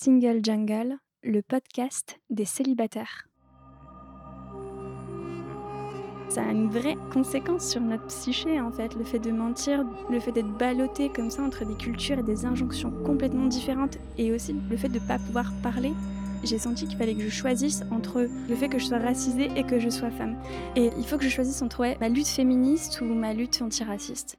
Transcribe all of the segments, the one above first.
Single Jungle, le podcast des célibataires. Ça a une vraie conséquence sur notre psyché en fait, le fait de mentir, le fait d'être ballotté comme ça entre des cultures et des injonctions complètement différentes et aussi le fait de ne pas pouvoir parler. J'ai senti qu'il fallait que je choisisse entre le fait que je sois racisée et que je sois femme. Et il faut que je choisisse entre ma lutte féministe ou ma lutte antiraciste.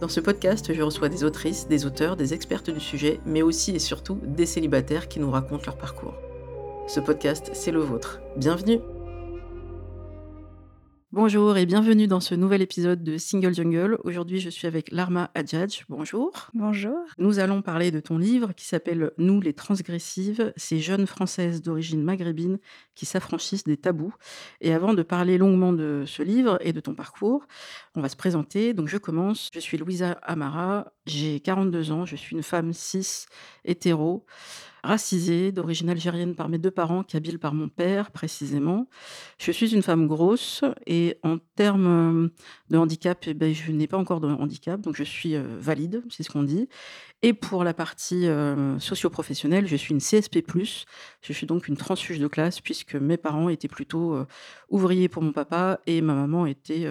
Dans ce podcast, je reçois des autrices, des auteurs, des expertes du sujet, mais aussi et surtout des célibataires qui nous racontent leur parcours. Ce podcast, c'est le vôtre. Bienvenue Bonjour et bienvenue dans ce nouvel épisode de Single Jungle. Aujourd'hui, je suis avec Larma Adjadj. Bonjour. Bonjour. Nous allons parler de ton livre qui s'appelle Nous les transgressives, ces jeunes françaises d'origine maghrébine qui s'affranchissent des tabous. Et avant de parler longuement de ce livre et de ton parcours, on va se présenter. Donc je commence. Je suis Louisa Amara, j'ai 42 ans, je suis une femme cis hétéro racisée, d'origine algérienne par mes deux parents, kabyle par mon père précisément. Je suis une femme grosse et en termes de handicap, eh ben, je n'ai pas encore de handicap, donc je suis valide, c'est ce qu'on dit. Et pour la partie socio-professionnelle, je suis une CSP+. Je suis donc une transfuge de classe puisque mes parents étaient plutôt ouvriers pour mon papa et ma maman était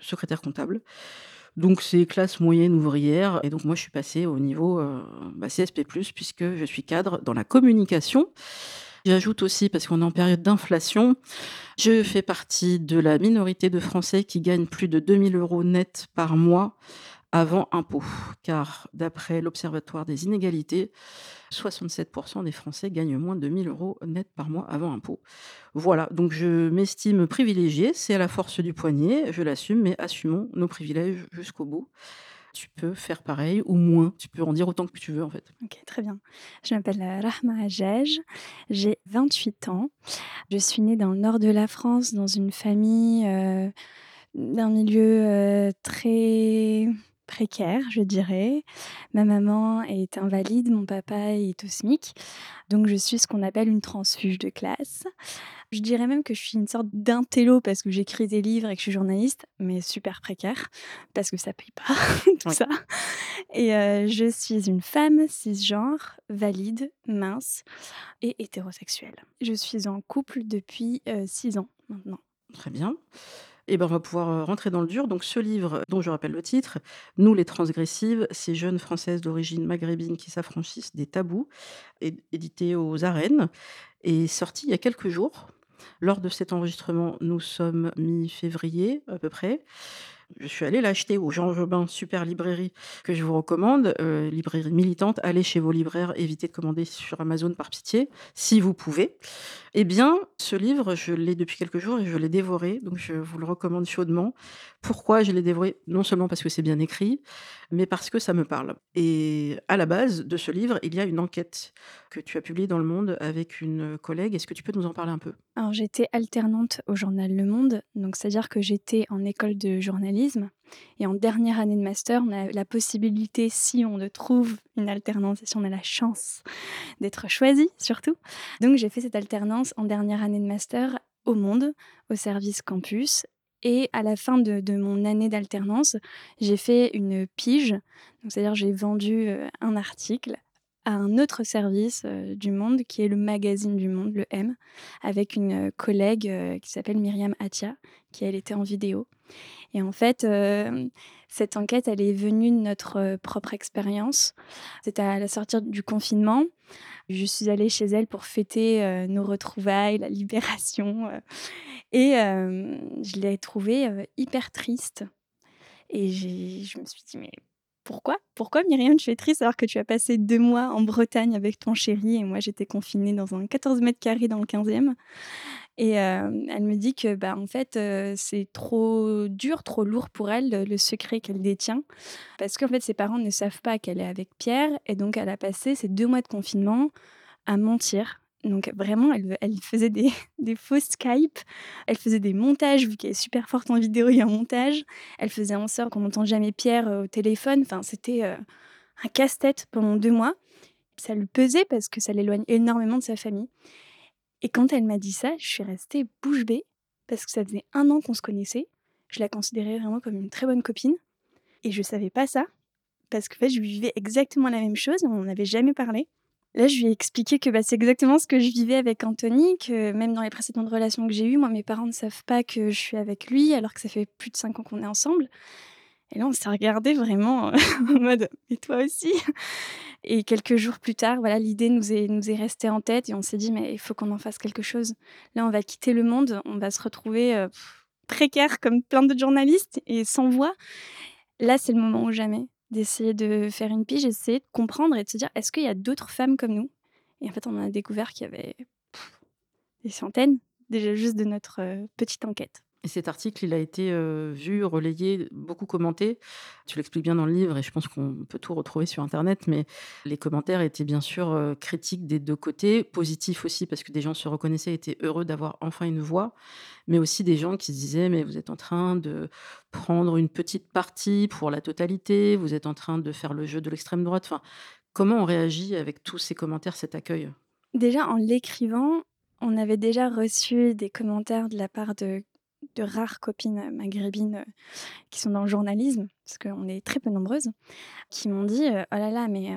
secrétaire comptable. Donc c'est classe moyenne ouvrière et donc moi je suis passée au niveau euh, bah, CSP+, puisque je suis cadre dans la communication. J'ajoute aussi, parce qu'on est en période d'inflation, je fais partie de la minorité de Français qui gagnent plus de 2000 euros net par mois avant impôt, car d'après l'Observatoire des inégalités, 67% des Français gagnent moins de 1000 euros net par mois avant impôt. Voilà, donc je m'estime privilégiée, c'est à la force du poignet, je l'assume, mais assumons nos privilèges jusqu'au bout. Tu peux faire pareil ou moins, tu peux en dire autant que tu veux en fait. Ok, très bien. Je m'appelle Rahma Ajaj, j'ai 28 ans. Je suis née dans le nord de la France, dans une famille euh, d'un milieu euh, très précaire, je dirais. Ma maman est invalide, mon papa est au SMIC. Donc je suis ce qu'on appelle une transfuge de classe. Je dirais même que je suis une sorte d'intello parce que j'écris des livres et que je suis journaliste, mais super précaire parce que ça paye pas tout ça. Et euh, je suis une femme cisgenre, valide, mince et hétérosexuelle. Je suis en couple depuis euh, six ans maintenant. Très bien. Ben, on va pouvoir rentrer dans le dur. Donc, ce livre, dont je rappelle le titre, Nous les transgressives, ces jeunes françaises d'origine maghrébine qui s'affranchissent des tabous, est édité aux arènes, est sorti il y a quelques jours. Lors de cet enregistrement, nous sommes mi-février à peu près. Je suis allée l'acheter au Jean Jobin, super librairie que je vous recommande, euh, librairie militante. Allez chez vos libraires, évitez de commander sur Amazon par pitié, si vous pouvez. Eh bien, ce livre, je l'ai depuis quelques jours et je l'ai dévoré, donc je vous le recommande chaudement. Pourquoi je l'ai dévoré? Non seulement parce que c'est bien écrit, mais parce que ça me parle. Et à la base de ce livre, il y a une enquête que tu as publiée dans Le Monde avec une collègue. Est-ce que tu peux nous en parler un peu? Alors, j'étais alternante au journal Le Monde, donc c'est-à-dire que j'étais en école de journalisme. Et en dernière année de master, on a la possibilité, si on le trouve une alternance si on a la chance d'être choisi surtout. Donc j'ai fait cette alternance en dernière année de master au Monde, au service campus. Et à la fin de, de mon année d'alternance, j'ai fait une pige, c'est-à-dire j'ai vendu euh, un article à un autre service euh, du Monde, qui est le magazine du Monde, le M, avec une euh, collègue euh, qui s'appelle Myriam Atia, qui elle était en vidéo. Et en fait, cette enquête, elle est venue de notre propre expérience. C'était à la sortie du confinement. Je suis allée chez elle pour fêter nos retrouvailles, la libération. et je l'ai trouvée hyper triste. Et je me suis dit, mais pourquoi? Pourquoi Myriam, tu es triste alors que tu as passé deux mois en Bretagne avec ton chéri et moi j'étais confinée dans un 14 mètres carrés dans le 15e et euh, elle me dit que bah en fait euh, c'est trop dur, trop lourd pour elle le, secret qu'elle détient parce qu'en fait ses parents ne savent pas qu'elle est avec Pierre et donc elle a passé ces deux mois de confinement à mentir donc vraiment, elle, faisait des, des faux Skype, elle faisait des montages, vu qu'elle est super forte en vidéo et en montage. Elle faisait en sorte qu'on n'entende jamais Pierre euh, au téléphone. Enfin, c'était euh, un casse-tête pendant deux mois. Ça lui pesait parce que ça l'éloigne énormément de sa famille. Et quand elle m'a dit ça, je suis restée bouche bée parce que ça faisait un an qu'on se connaissait. Je la considérais vraiment comme une très bonne copine. Et je savais pas ça parce que fait, je vivais exactement la même chose. On n'avait jamais parlé. Là, je lui ai expliqué que bah, c'est exactement ce que je vivais avec Anthony, que même dans les précédentes relations que j'ai eues, moi, mes parents ne savent pas que je suis avec lui, alors que ça fait plus de cinq ans qu'on est ensemble. Et là, on s'est regardé vraiment en mode Et toi aussi? Et quelques jours plus tard, voilà, l'idée nous est, restée en tête et on s'est dit Mais il faut qu'on en fasse quelque chose. Là, on va quitter le monde, on va se retrouver euh, précaire comme plein de journalistes et sans voix. Là, c'est le moment ou jamais d'essayer de faire une pige, d'essayer de comprendre et de se dire est-ce qu'il y a d'autres femmes comme nous? Et en fait, on a découvert qu'il y avait des centaines, déjà juste de notre euh, petite enquête. Et cet article, il a été vu, relayé, beaucoup commenté. Tu l'expliques bien dans le livre et je pense qu'on peut tout retrouver sur Internet, mais les commentaires étaient bien sûr critiques des deux côtés, positifs aussi parce que des gens se reconnaissaient, étaient heureux d'avoir enfin une voix, mais aussi des gens qui se disaient mais vous êtes en train de prendre une petite partie pour la totalité, vous êtes en train de faire le jeu de l'extrême droite. Enfin, comment on réagit avec tous ces commentaires, cet accueil? Déjà en l'écrivant, on avait déjà reçu des commentaires de la part de de rares copines maghrébines qui sont dans le journalisme, parce qu'on est très peu nombreuses, qui m'ont dit Oh là là, mais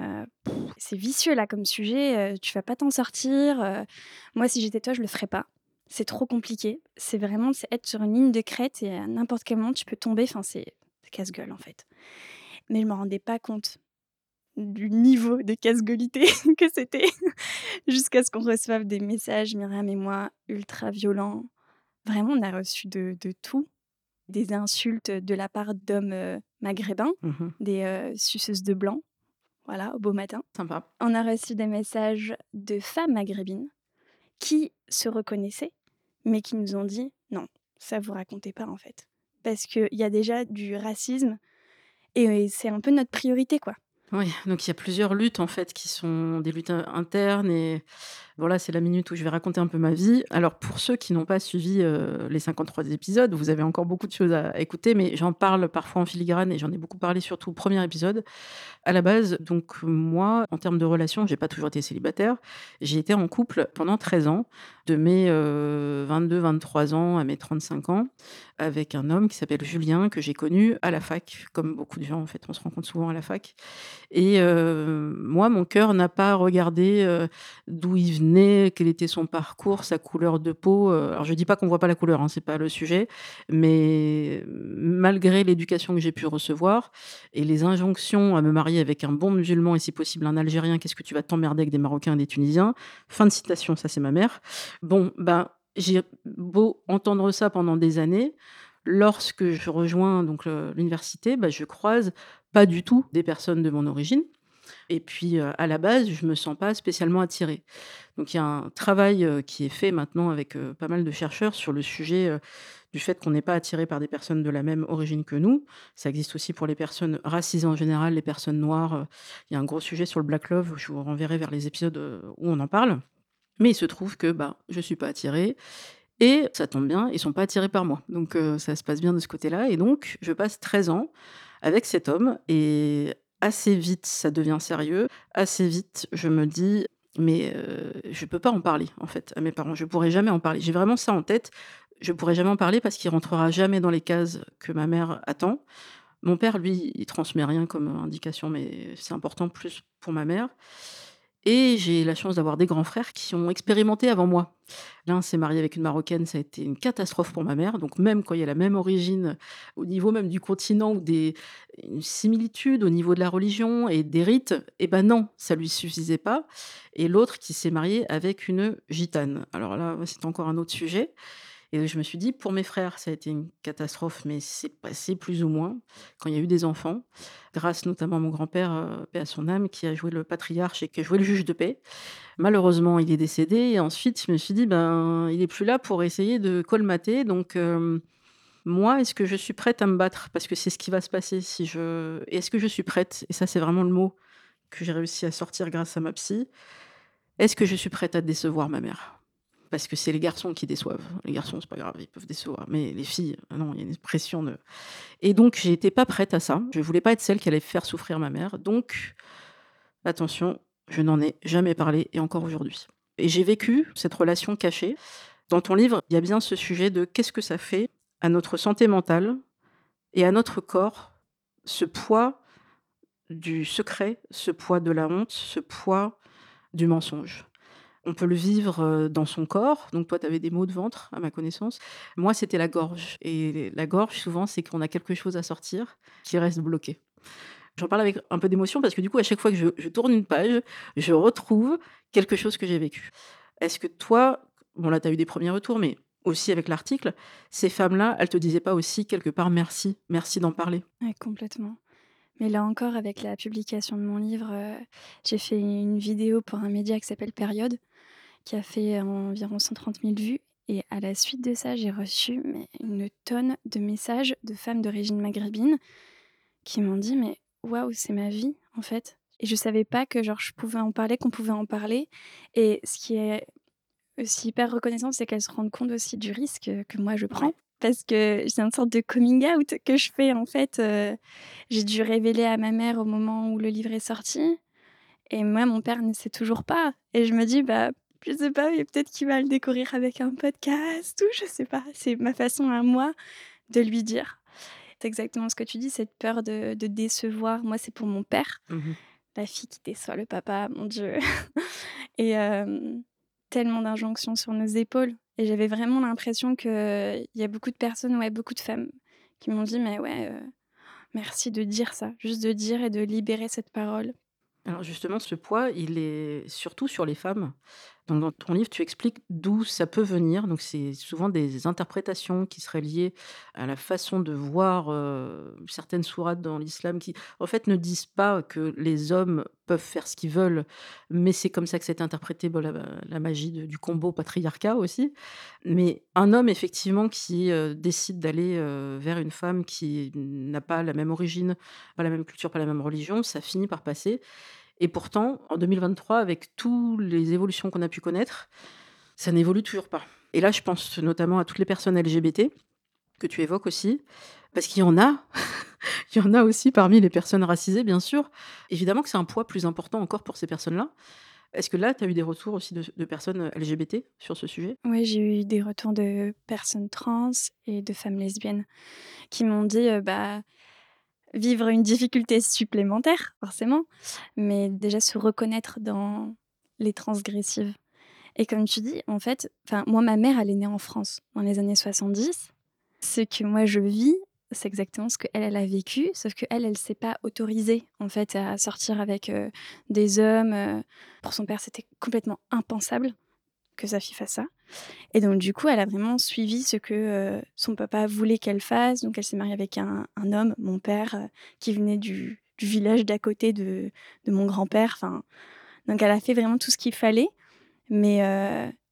c'est vicieux là comme sujet, tu vas pas t'en sortir. moi, si j'étais toi, je le ferais pas. C'est trop compliqué. C'est vraiment être sur une ligne de crête et à n'importe quel moment, tu peux tomber. Enfin, c'est casse-gueule en fait. Mais je me rendais pas compte du niveau de casse-gueulité que c'était jusqu'à ce qu'on reçoive des messages, Myriam et moi, ultra violents, Vraiment, on a reçu de, de tout. Des insultes de la part d'hommes maghrébins, Mmh des suceuses de blanc, voilà, au beau matin. Sympa. On a reçu des messages de femmes maghrébines qui se reconnaissaient, mais qui nous ont dit non, ça vous racontez pas en fait. Parce qu'il y a déjà du racisme et c'est un peu notre priorité, quoi. Oui, donc il y a plusieurs luttes en fait qui sont des luttes internes et voilà, c'est la minute où je vais raconter un peu ma vie. Alors pour ceux qui n'ont pas suivi euh, les 53 épisodes, vous avez encore beaucoup de choses à écouter, mais j'en parle parfois en filigrane et j'en ai beaucoup parlé surtout au premier épisode. À la base, donc moi, en termes de relations, j'ai pas toujours été célibataire. J'ai été en couple pendant 13 ans, de mes 22-23 ans à mes 35 ans, avec un homme qui s'appelle Julien, que j'ai connu à la fac, comme beaucoup de gens en fait, on se rencontre souvent à la fac. Et euh, moi, mon cœur n'a pas regardé euh, d'où il venait, quel était son parcours, sa couleur de peau. Euh. Alors, je dis pas qu'on voit pas la couleur, hein, c'est pas le sujet, mais malgré l'éducation que j'ai pu recevoir et les injonctions à me marier avec un bon musulman et si possible un Algérien, qu'est-ce que tu vas t'emmerder avec des Marocains et des Tunisiens? Fin de citation, ça c'est ma mère. Bon, ben j'ai beau entendre ça pendant des années, lorsque je rejoins donc l'université, bah, je croise pas du tout des personnes de mon origine. Et puis, euh, à la base, je me sens pas spécialement attirée. Donc il y a un travail, euh, qui est fait maintenant avec, euh, pas mal de chercheurs sur le sujet, du fait qu'on n'est pas attiré par des personnes de la même origine que nous. Ça existe aussi pour les personnes racisées en général, les personnes noires, il y a un gros sujet sur le black love, je vous renverrai vers les épisodes, où on en parle. Mais il se trouve que, bah, je suis pas attirée et ça tombe bien, ils sont pas attirés par moi. Donc ça se passe bien de ce côté-là et donc je passe 13 ans avec cet homme et assez vite, ça devient sérieux. Assez vite, je me dis: «Mais heu, je peux pas en parler, en fait, à mes parents. Je pourrais jamais en parler». J'ai vraiment ça en tête. Je pourrais jamais en parler parce qu'il rentrera jamais dans les cases que ma mère attend. Mon père, lui, il transmet rien comme indication, mais c'est important plus pour ma mère. Et j'ai la chance d'avoir des grands frères qui ont expérimenté avant moi. L'un s'est marié avec une Marocaine, ça a été une catastrophe pour ma mère. Donc même quand il y a la même origine, au niveau même du continent, ou des une similitude au niveau de la religion et des rites, eh ben non, ça lui suffisait pas. Et l'autre qui s'est marié avec une gitane. Alors là, c'est encore un autre sujet. Et je me suis dit: «Pour mes frères, ça a été une catastrophe, mais c'est passé plus ou moins, quand il y a eu des enfants». Grâce notamment à mon grand-père, heu, paix à son âme, qui a joué le patriarche et qui a joué le juge de paix. Malheureusement, il est décédé et ensuite je me suis dit: «Ben, il est plus là pour essayer de colmater donc hem, moi, est-ce que je suis prête à me battre? Parce que c'est ce qui va se passer si je est-ce que je suis prête?» et ça, c'est vraiment le mot que j'ai réussi à sortir grâce à ma psy. Est-ce que je suis prête à décevoir ma mère? Parce que c'est les garçons qui déçoivent. Les garçons, c'est pas grave, ils peuvent décevoir, mais les filles, non, il y a une pression de et donc j'étais pas prête à ça. Je voulais pas être celle qui allait faire souffrir ma mère, donc attention, je n'en ai jamais parlé et encore aujourd'hui. Et j'ai vécu cette relation cachée. Dans ton livre, il y a bien ce sujet de qu'est-ce que ça fait à notre santé mentale et à notre corps, ce poids du secret, ce poids de la honte, ce poids du mensonge. On peut le vivre, heu, dans son corps, donc toi, tu avais des maux de ventre, à ma connaissance. Moi, c'était la gorge et la gorge, souvent, c'est qu'on a quelque chose à sortir qui reste bloqué. J'en parle avec un peu d'émotion parce que, du coup, à chaque fois que je tourne une page, je retrouve quelque chose que j'ai vécu. Est-ce que toi bon là, tu as eu des premiers retours, mais aussi avec l'article, ces femmes-là, elles te disaient pas aussi quelque part: «Merci, merci d'en parler»? Ouais, complètement. Mais là encore, avec la publication de mon livre, heu, j'ai fait une vidéo pour un média qui s'appelle Période, qui a fait environ 130 000 vues. Et à la suite de ça, j'ai reçu mais une tonne de messages de femmes d'origine maghrébine qui m'ont dit: «Mais waouh, c'est ma vie, en fait» et je savais pas que genre je pouvais en parler, qu'on pouvait en parler. Et ce qui est aussi hyper reconnaissant, c'est qu'elles se rendent compte aussi du risque, que moi je prends. Parce que c'est une sorte de coming out que je fais en fait, heu, j'ai dû révéler à ma mère au moment où le livre est sorti. Et moi mon père ne sait toujours pas. Et je me dis: «Bah, je sais pas, mais peut-être qu'il va le découvrir avec un podcast ou je sais pas». C'est ma façon à moi de lui dire. C'est exactement ce que tu dis, cette peur de de décevoir. Moi, c'est pour mon père, Mmh mh. la fille qui déçoit le papa, mon Dieu et tellement d'injonctions sur nos épaules et j'avais vraiment l'impression qu'il y a beaucoup de personnes, ouais, beaucoup de femmes qui m'ont dit: «Mais ouais, heu, merci de dire ça», juste de dire et de libérer cette parole. Alors justement, ce poids, il est surtout sur les femmes. Dans ton livre, tu expliques d'où ça peut venir. Donc c'est souvent des interprétations qui seraient liées à la façon de voir, heu, certaines sourates dans l'islam qui, en fait, ne disent pas que les hommes peuvent faire ce qu'ils veulent, mais c'est comme ça que c'est interprété, la magie du combo patriarcat aussi. Mais un homme effectivement qui, heu, décide d'aller, heu, vers une femme qui n'a pas la même origine, pas la même culture, pas la même religion, ça finit par passer et pourtant, en 2023, avec tous les évolutions qu'on a pu connaître, ça n'évolue toujours pas. Et là, je pense notamment à toutes les personnes LGBT que tu évoques aussi, parce qu'il y en a, il y en a aussi parmi les personnes racisées, bien sûr. Évidemment que c'est un poids plus important encore pour ces personnes-là. Est-ce que là, tu as eu des retours aussi de personnes, LGBT sur ce sujet? Ouais, j'ai eu des retours de personnes trans et de femmes lesbiennes qui m'ont dit, heu, bah, vivre une difficulté supplémentaire, forcément, mais déjà se reconnaître dans les transgressives et comme tu dis, en fait, moi, ma mère, elle est née en France dans les années 70. Ce que moi je vis, c'est exactement ce qu'elle, elle a vécu, sauf qu'elle, elle s'est pas autorisée, en fait, à sortir avec, heu, des hommes, heu. Pour son père, c'était complètement impensable que sa fille fasse ça et donc du coup, elle a vraiment suivi ce que, heu, son papa voulait qu'elle fasse. Donc elle s'est mariée avec un homme, mon père, heu, qui venait du village d'à côté de mon grand-père. Enfin, donc elle a fait vraiment tout ce qu'il fallait, mais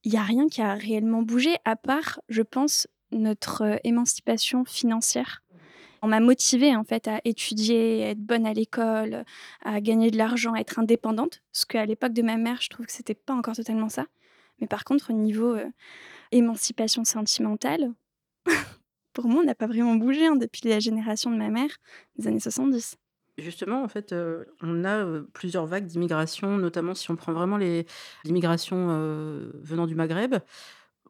il y a rien qui a réellement bougé à part, je pense, notre, heu, émancipation financière. On m'a motivée, en fait, à étudier, à être bonne à l'école, à gagner de l'argent, à être indépendante, ce qu'à l'époque de ma mère, je trouve que c'était pas encore totalement ça. Mais par contre, au niveau, heu, émancipation sentimentale, pour moi, on n'a pas vraiment bougé, hein, depuis la génération de ma mère, des années 70. Justement, en fait, heu, on a, heu, plusieurs vagues d'immigration, notamment si on prend vraiment l'immigration, heu, venant du Maghreb.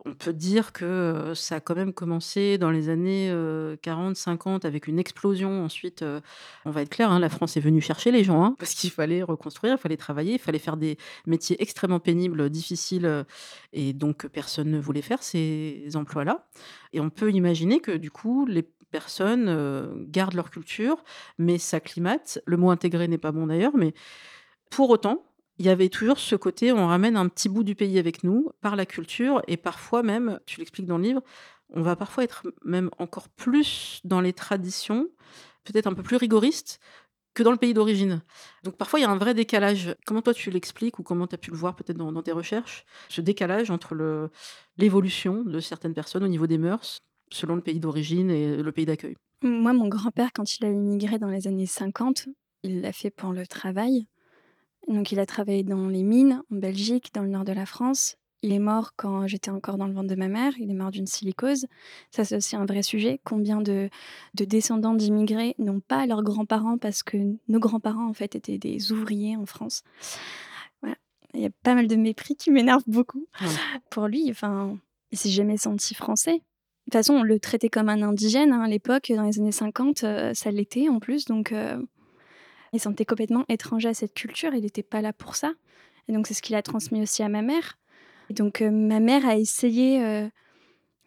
On peut dire que, ça a quand même commencé dans les années, heu, 40-50 avec une explosion. Ensuite, on va être clair, hein, la France est venue chercher les gens, hein, parce qu'il fallait reconstruire, il fallait travailler, il fallait faire des métiers extrêmement pénibles, difficiles, et donc personne ne voulait faire ces emplois-là et on peut imaginer que, du coup, les personnes, gardent leur culture, mais s'acclimatent. Le mot «intégrer» n'est pas bon d'ailleurs, mais pour autant, il y avait toujours ce côté, on ramène un petit bout du pays avec nous par la culture et parfois même, tu l'expliques dans le livre, on va parfois être même encore plus dans les traditions, peut-être un peu plus rigoristes que dans le pays d'origine. Donc parfois, il y a un vrai décalage. Comment toi tu l'expliques ou comment tu as pu le voir peut-être dans, tes recherches Ce décalage entre l'évolution de certaines personnes au niveau des mœurs selon le pays d'origine et le pays d'accueil? Moi, mon grand-père, quand il a immigré dans les années 50, il l'a fait pour le travail. Donc, il a travaillé dans les mines en Belgique, dans le nord de la France. Il est mort quand j'étais encore dans le ventre de ma mère. Il est mort d'une silicose. Ça, c'est aussi un vrai sujet. Combien de, de descendants d'immigrés n'ont pas leurs grands-parents parce que nos grands-parents, en fait, étaient des ouvriers en France? Voilà. Il y a pas mal de mépris qui m'énervent beaucoup. Ouais. Pour lui, enfin, il s'est jamais senti français. De toute façon, on le traitait comme un indigène hein, à l'époque, dans les années 50, euh, ça l'était en plus, donc euh, il se sentait complètement étranger à cette culture, il n'était pas là pour ça. Et donc c'est ce qu'il a transmis aussi à ma mère. Et donc euh, ma mère a essayé euh,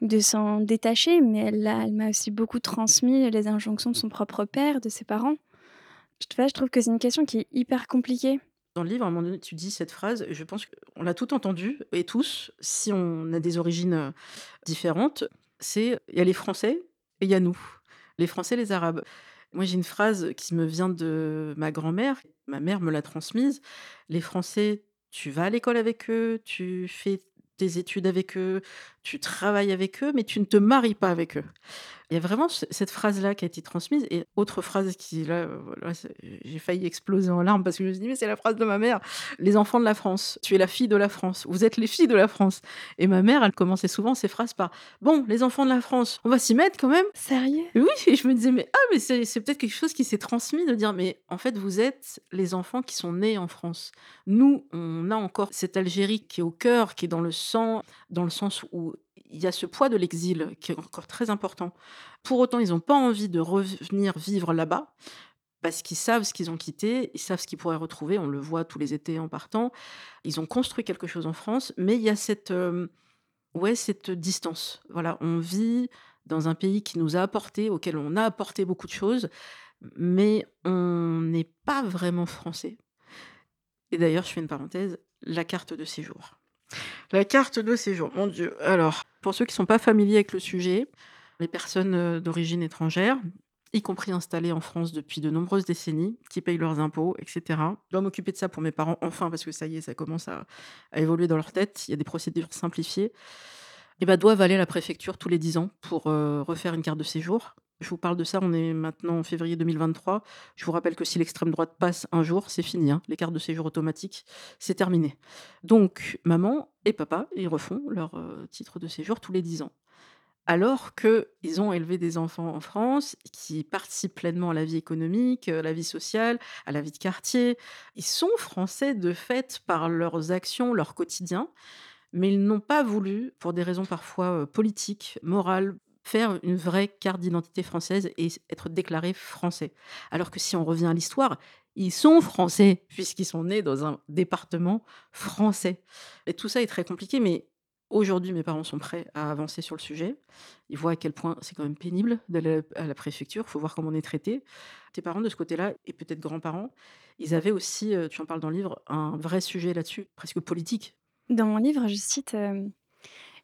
de s'en détacher, mais elle, m'a aussi beaucoup transmis les injonctions de son propre père, de ses parents. Je, je trouve que c'est une question qui est hyper compliquée. Dans le livre, à un moment donné, tu dis cette phrase, je pense qu'on l'a tout entendu, et tous, si on a des origines euh, différentes, c'est il y a les Français et il y a nous, les Français les Arabes. Moi, j'ai une phrase qui me vient de ma grand-mère, ma mère me l'a transmise. Les Français, tu vas à l'école avec eux, tu fais tes études avec eux, tu travailles avec eux, mais tu ne te maries pas avec eux. Il y a vraiment ce- cette phrase-là qui a été transmise. Et autre phrase qui, là, euh, voilà, j'ai failli exploser en larmes parce que je me suis dit, mais c'est la phrase de ma mère. Les enfants de la France, tu es la fille de la France, vous êtes les filles de la France. Et ma mère, elle commençait souvent ses phrases par, bon, les enfants de la France, on va s'y mettre quand même. Sérieux? Oui, et je me disais, mais ah, mais c'est c'est peut-être quelque chose qui s'est transmis de dire, mais en fait, vous êtes les enfants qui sont nés en France. Nous, on a encore cette Algérie qui est au cœur, qui est dans le sang, dans le sens où il y a ce poids de l'exil qui est encore très important. Pour autant, ils n'ont pas envie de revenir vivre là-bas parce qu'ils savent ce qu'ils ont quitté, ils savent ce qu'ils pourraient retrouver, on le voit tous les étés en partant. Ils ont construit quelque chose en France, mais il y a cette, euh, ouais, cette distance. Voilà, on vit dans un pays qui nous a apporté, auquel on a apporté beaucoup de choses, mais on n'est pas vraiment français. Et d'ailleurs, je fais une parenthèse, la carte de séjour. La carte de séjour, mon Dieu. Alors, pour ceux qui ne sont pas familiers avec le sujet, les personnes euh, d'origine étrangère, y compris installées en France depuis de nombreuses décennies, qui payent leurs impôts, etc. Je dois m'occuper de ça pour mes parents, enfin, parce que ça y est, ça commence à, évoluer dans leur tête. Il y a des procédures simplifiées. Et bah, doivent aller à la préfecture tous les 10 ans pour euh, refaire une carte de séjour. Je vous parle de ça, on est maintenant en février 2023. Je vous rappelle que si l'extrême droite passe un jour, c'est fini. hein. Les cartes de séjour automatiques, c'est terminé. Donc, maman et papa, ils refont leur euh, titre de séjour tous les 10 ans. Alors qu'ils ont élevé des enfants en France qui participent pleinement à la vie économique, à la vie sociale, à la vie de quartier. Ils sont français de fait par leurs actions, leur quotidien, mais ils n'ont pas voulu, pour des raisons parfois euh, politiques, morales, faire une vraie carte d'identité française et être déclarés français. Alors que si on revient à l'histoire, ils sont français puisqu'ils sont nés dans un département français. Et tout ça est très compliqué, mais aujourd'hui, mes parents sont prêts à avancer sur le sujet. Ils voient à quel point c'est quand même pénible d'aller à la préfecture. Il faut voir comment on est traité. Tes parents, de ce côté-là, et peut-être grands-parents, ils avaient aussi, euh, tu en parles dans le livre, un vrai sujet là-dessus, presque politique. Dans mon livre, je cite euh,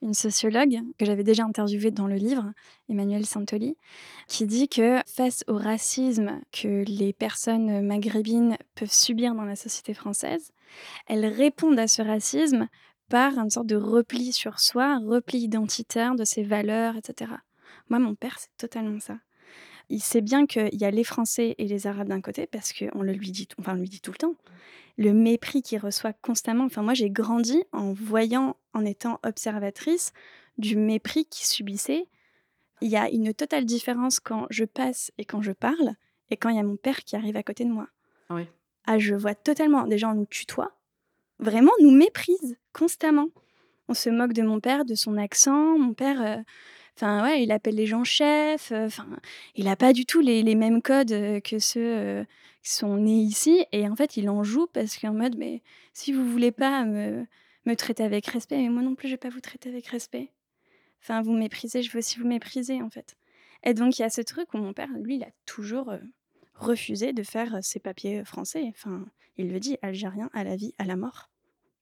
une sociologue que j'avais déjà interviewée dans le livre, Emmanuelle Santoli, qui dit que face au racisme que les personnes maghrébines peuvent subir dans la société française, elles répondent à ce racisme par une sorte de repli sur soi, repli identitaire de ses valeurs, etc. Moi, mon père, c'est totalement ça. Il sait bien qu'il y a les Français et les Arabes d'un côté, parce qu'on le lui dit, enfin, on lui dit tout le temps. Le mépris qu'il reçoit constamment. Enfin, moi, j'ai grandi en voyant, en étant observatrice, du mépris qu'il subissait. Il y a une totale différence quand je passe et quand je parle, et quand il y a mon père qui arrive à côté de moi. Ah oui. Ah, je vois totalement. Déjà, on nous tutoie. Vraiment, on nous méprise constamment. On se moque de mon père, de son accent. Mon père, euh, enfin ouais, il appelle les gens chefs. euh, Enfin, il n'a pas du tout les, les mêmes codes euh, que ceux euh, qui sont nés ici. Et en fait, il en joue parce qu'en mode, mais si vous voulez pas me, me traiter avec respect, mais moi non plus, je vais pas vous traiter avec respect. Enfin, vous méprisez, je veux aussi vous mépriser en fait. Et donc, il y a ce truc où mon père, lui, il a toujours refusé de faire ses papiers français. Enfin, il le dit, algérien à la vie, à la mort.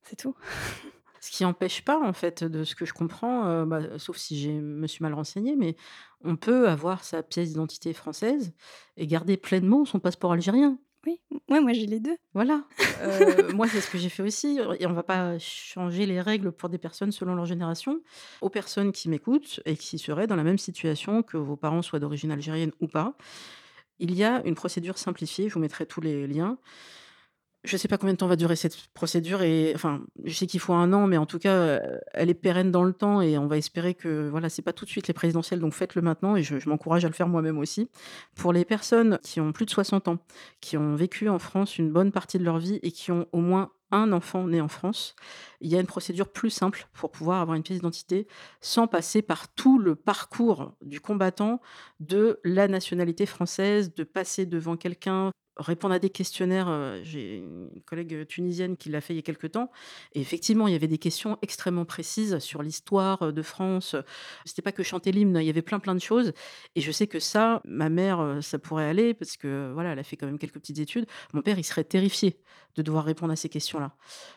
C'est tout. Ce qui empêche pas, en fait, de ce que je comprends, bah, sauf si je me suis mal renseignée, mais on peut avoir sa pièce d'identité française et garder pleinement son passeport algérien. Oui, ouais, moi j'ai les 2. Voilà, moi c'est ce que j'ai fait aussi et on va pas changer les règles pour des personnes selon leur génération. Aux personnes qui m'écoutent et qui seraient dans la même situation, que vos parents soient d'origine algérienne ou pas, il y a une procédure simplifiée, je vous mettrai tous les liens. Je sais pas combien de temps va durer cette procédure et enfin, je sais qu'il faut 1 an, mais en tout cas, heu, elle est pérenne dans le temps et on va espérer que, voilà, c'est pas tout de suite les présidentielles, donc faites-le maintenant et je je m'encourage à le faire moi-même aussi. Pour les personnes qui ont plus de 60 ans, qui ont vécu en France une bonne partie de leur vie et qui ont au moins 1 enfant né en France, il y a une procédure plus simple pour pouvoir avoir une pièce d'identité sans passer par tout le parcours du combattant de la nationalité française, de passer devant quelqu'un, répondre à des questionnaires, j'ai une collègue, tunisienne qui l'a fait il y a quelque temps et effectivement, il y avait des questions extrêmement précises sur l'histoire, de France, c'était pas que chanter l'hymne, il y avait plein, plein de choses et je sais que ça, ma mère, ça pourrait aller parce que, voilà, elle a fait quand même quelques petites études. Mon père, il serait terrifié de devoir répondre à ces questions-là.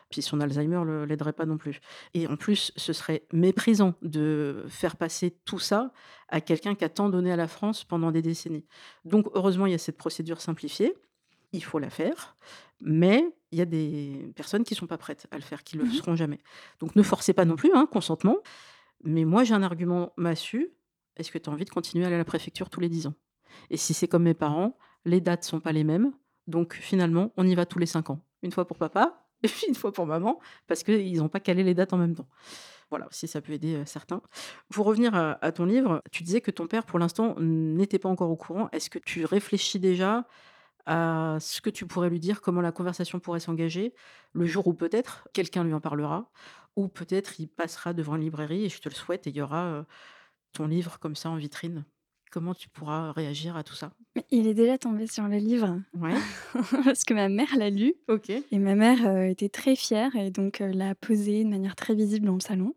Puis son Alzheimer le l'aiderait pas non plus et en plus, ce serait méprisant de faire passer tout ça à quelqu'un qui a tant donné à la France pendant des décennies. Donc heureusement, il y a cette procédure simplifiée. Il faut la faire, mais il y a des personnes qui sont pas prêtes à le faire, qui le Mmh mh. seront jamais. Donc ne forcez pas non plus, hein, consentement. Mais moi, j'ai un argument massue. Est-ce que tu as envie de continuer à aller à la préfecture tous les 10 ans? Et si c'est comme mes parents, les dates sont pas les mêmes, donc finalement, on y va tous les 5 ans. Une fois pour papa et puis une fois pour maman, parce qu'ils ont pas calé les dates en même temps. Voilà, si ça peut aider, certains. Pour revenir à ton livre, tu disais que ton père, pour l'instant, n'était pas encore au courant. Est-ce que tu réfléchis déjà à ce que tu pourrais lui dire? Comment la conversation pourrait s'engager? Le jour où peut-être quelqu'un lui en parlera ou peut-être il passera devant une librairie et je te le souhaite et il y aura, ton livre comme ça en vitrine? Comment tu pourras réagir à tout ça? Il est déjà tombé sur le livre Ouais. parce que ma mère l'a lu OK. et ma mère, heu, était très fière et donc heu, l'a posé de manière très visible dans le salon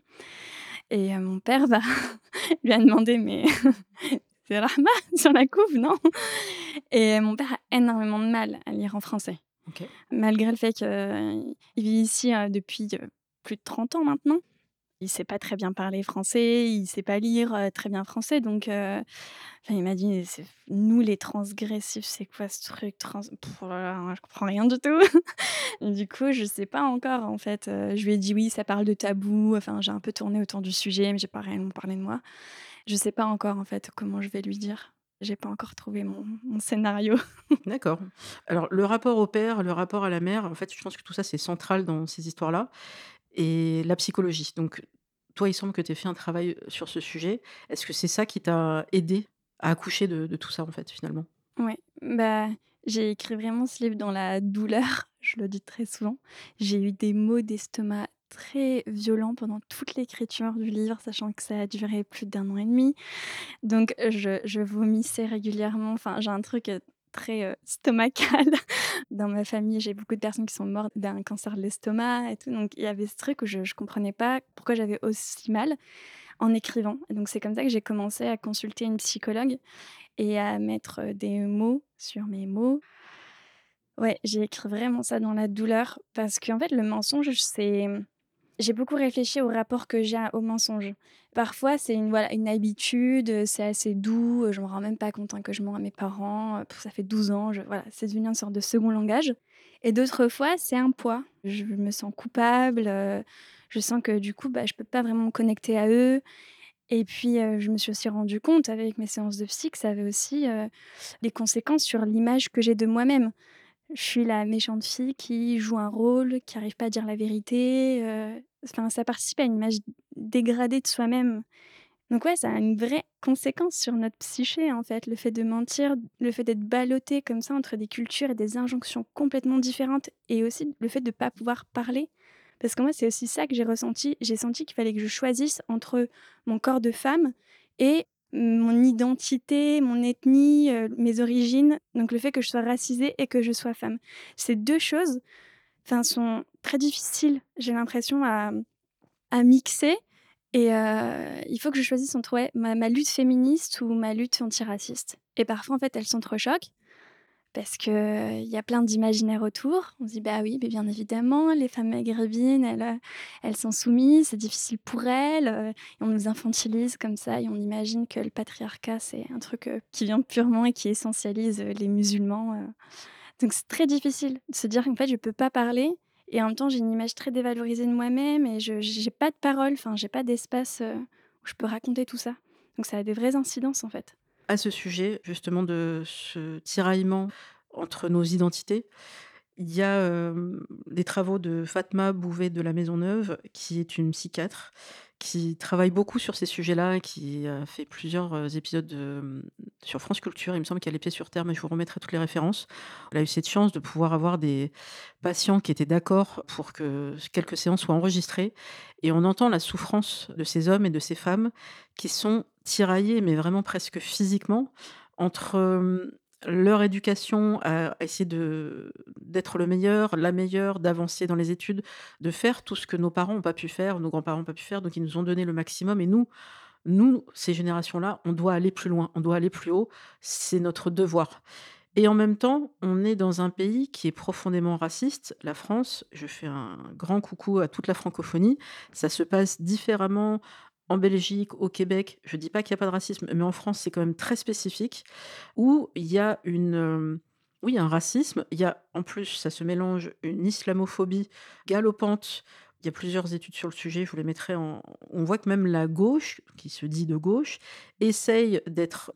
et heu, mon père, bah, lui a demandé: «Mais c'est Rahma sur la couve, non?» et mon père a énormément de mal à lire en français. OK. Malgré le fait qu'il vit ici, depuis, plus de 30 ans maintenant. Il sait pas très bien parler français, il sait pas lire, heu, très bien français donc enfin il m'a dit: «C'est nous les transgressifs, c'est quoi ce truc trans oh là là, je comprends rien du tout». Du coup, je sais pas encore en fait, heu, je lui ai dit: «Oui, ça parle de tabous», enfin j'ai un peu tourné autour du sujet, mais j'ai pas réellement parlé de moi. Je sais pas encore en fait comment je vais lui dire. J'ai pas encore trouvé mon mon scénario. D'accord. Alors le rapport au père, le rapport à la mère, en fait, je pense que tout ça, c'est central dans ces histoires-là et la psychologie. Donc toi, il semble que tu aies fait un travail, sur ce sujet. Est-ce que c'est ça qui t'a aidé à accoucher de tout ça, en fait, finalement? Ouais, bah, j'ai écrit vraiment ce livre dans la douleur, je le dis très souvent. J'ai eu des maux d'estomac très violents pendant toute l'écriture du livre, sachant que ça a duré plus d'1 an et demi. Donc je je vomissais régulièrement, enfin j'ai un truc, très, heu, stomacal. Dans ma famille, j'ai beaucoup de personnes qui sont mortes d'un cancer de l'estomac et tout, donc il y avait ce truc où je je comprenais pas pourquoi j'avais aussi mal en écrivant donc c'est comme ça que j'ai commencé à consulter une psychologue et à mettre, des mots sur mes mots. Ouais, j'ai écrit vraiment ça dans la douleur parce qu'en fait, le mensonge, c'est mmh, j'ai beaucoup réfléchi au rapport que j'ai au mensonge. Parfois, c'est une voilà, une habitude, heu, c'est assez doux, heu, je m'en rends même pas compte, hein, que je mens à mes parents, heu, ça fait 12 ans, voilà, c'est devenu une sorte de second langage et d'autres fois, c'est un poids. Je me sens coupable, je sens que du coup, bah, je peux pas vraiment me connecter à eux et puis, je me suis aussi rendu compte avec mes séances de psy que ça avait aussi, des conséquences sur l'image que j'ai de moi-même. Je suis la méchante fille qui joue un rôle, qui arrive pas à dire la vérité, enfin ça participe à une image dégradée de soi-même. Donc ouais, ça a une vraie conséquence sur notre psyché, en fait, le fait de mentir, le fait d'être ballotté comme ça entre des cultures et des injonctions complètement différentes et aussi le fait de pas pouvoir parler. Parce que moi, c'est aussi ça que j'ai ressenti. J'ai senti qu'il fallait que je choisisse entre mon corps de femme et mon identité, mon ethnie, heu, mes origines, donc le fait que je sois racisée et que je sois femme. Ces 2 choses, enfin, sont très difficiles, j'ai l'impression à, à mixer et heu, il faut que je choisisse entre, ma ma lutte féministe ou ma lutte antiraciste et parfois, en fait, elles s'entrechoquent parce qu'il y a plein d'imaginaires autour. On se dit: «Bah oui, mais bien évidemment, les femmes maghrébines, elles, elles sont soumises, c'est difficile pour elles», et on nous infantilise comme ça et on imagine que le patriarcat, c'est un truc, qui vient purement et qui essentialise, les musulmans, donc c'est très difficile de se dire qu'en fait, je peux pas parler et en même temps, j'ai une image très dévalorisée de moi-même et je j'ai pas de parole, enfin, j'ai pas d'espace, où je peux raconter tout ça. Donc ça a des vraies incidences, en fait. À ce sujet, justement, de ce tiraillement entre nos identités, il y a, des travaux de Fatma Bouvet de la Maisonneuve, qui est une psychiatre, qui travaille beaucoup sur ces sujets-là, qui a fait plusieurs, heu, épisodes de, mmh, sur France Culture. Il me semble qu'il y a Les Pieds sur terre, mais je vous remettrai toutes les références. Elle a eu cette chance de pouvoir avoir des patients qui étaient d'accord pour que quelques séances soient enregistrées et on entend la souffrance de ces hommes et de ces femmes qui sont tiraillés, mais vraiment presque physiquement, entre, hem, leur éducation à essayer de d'être le meilleur, la meilleure, d'avancer dans les études, de faire tout ce que nos parents ont pas pu faire, nos grands-parents ont pas pu faire, donc ils nous ont donné le maximum et nous nous, ces générations-là, on doit aller plus loin, on doit aller plus haut, c'est notre devoir et en même temps, on est dans un pays qui est profondément raciste, la France. Je fais un grand coucou à toute la francophonie. Ça se passe différemment en Belgique, au Québec, je dis pas qu'il y a pas de racisme, mais en France, c'est quand même très spécifique, où il y a une, hem, oui, un racisme. Il y a en plus, ça se mélange, une islamophobie galopante. Il y a plusieurs études sur le sujet, je vous les mettrai en on voit que même la gauche, qui se dit de gauche, essaye d'être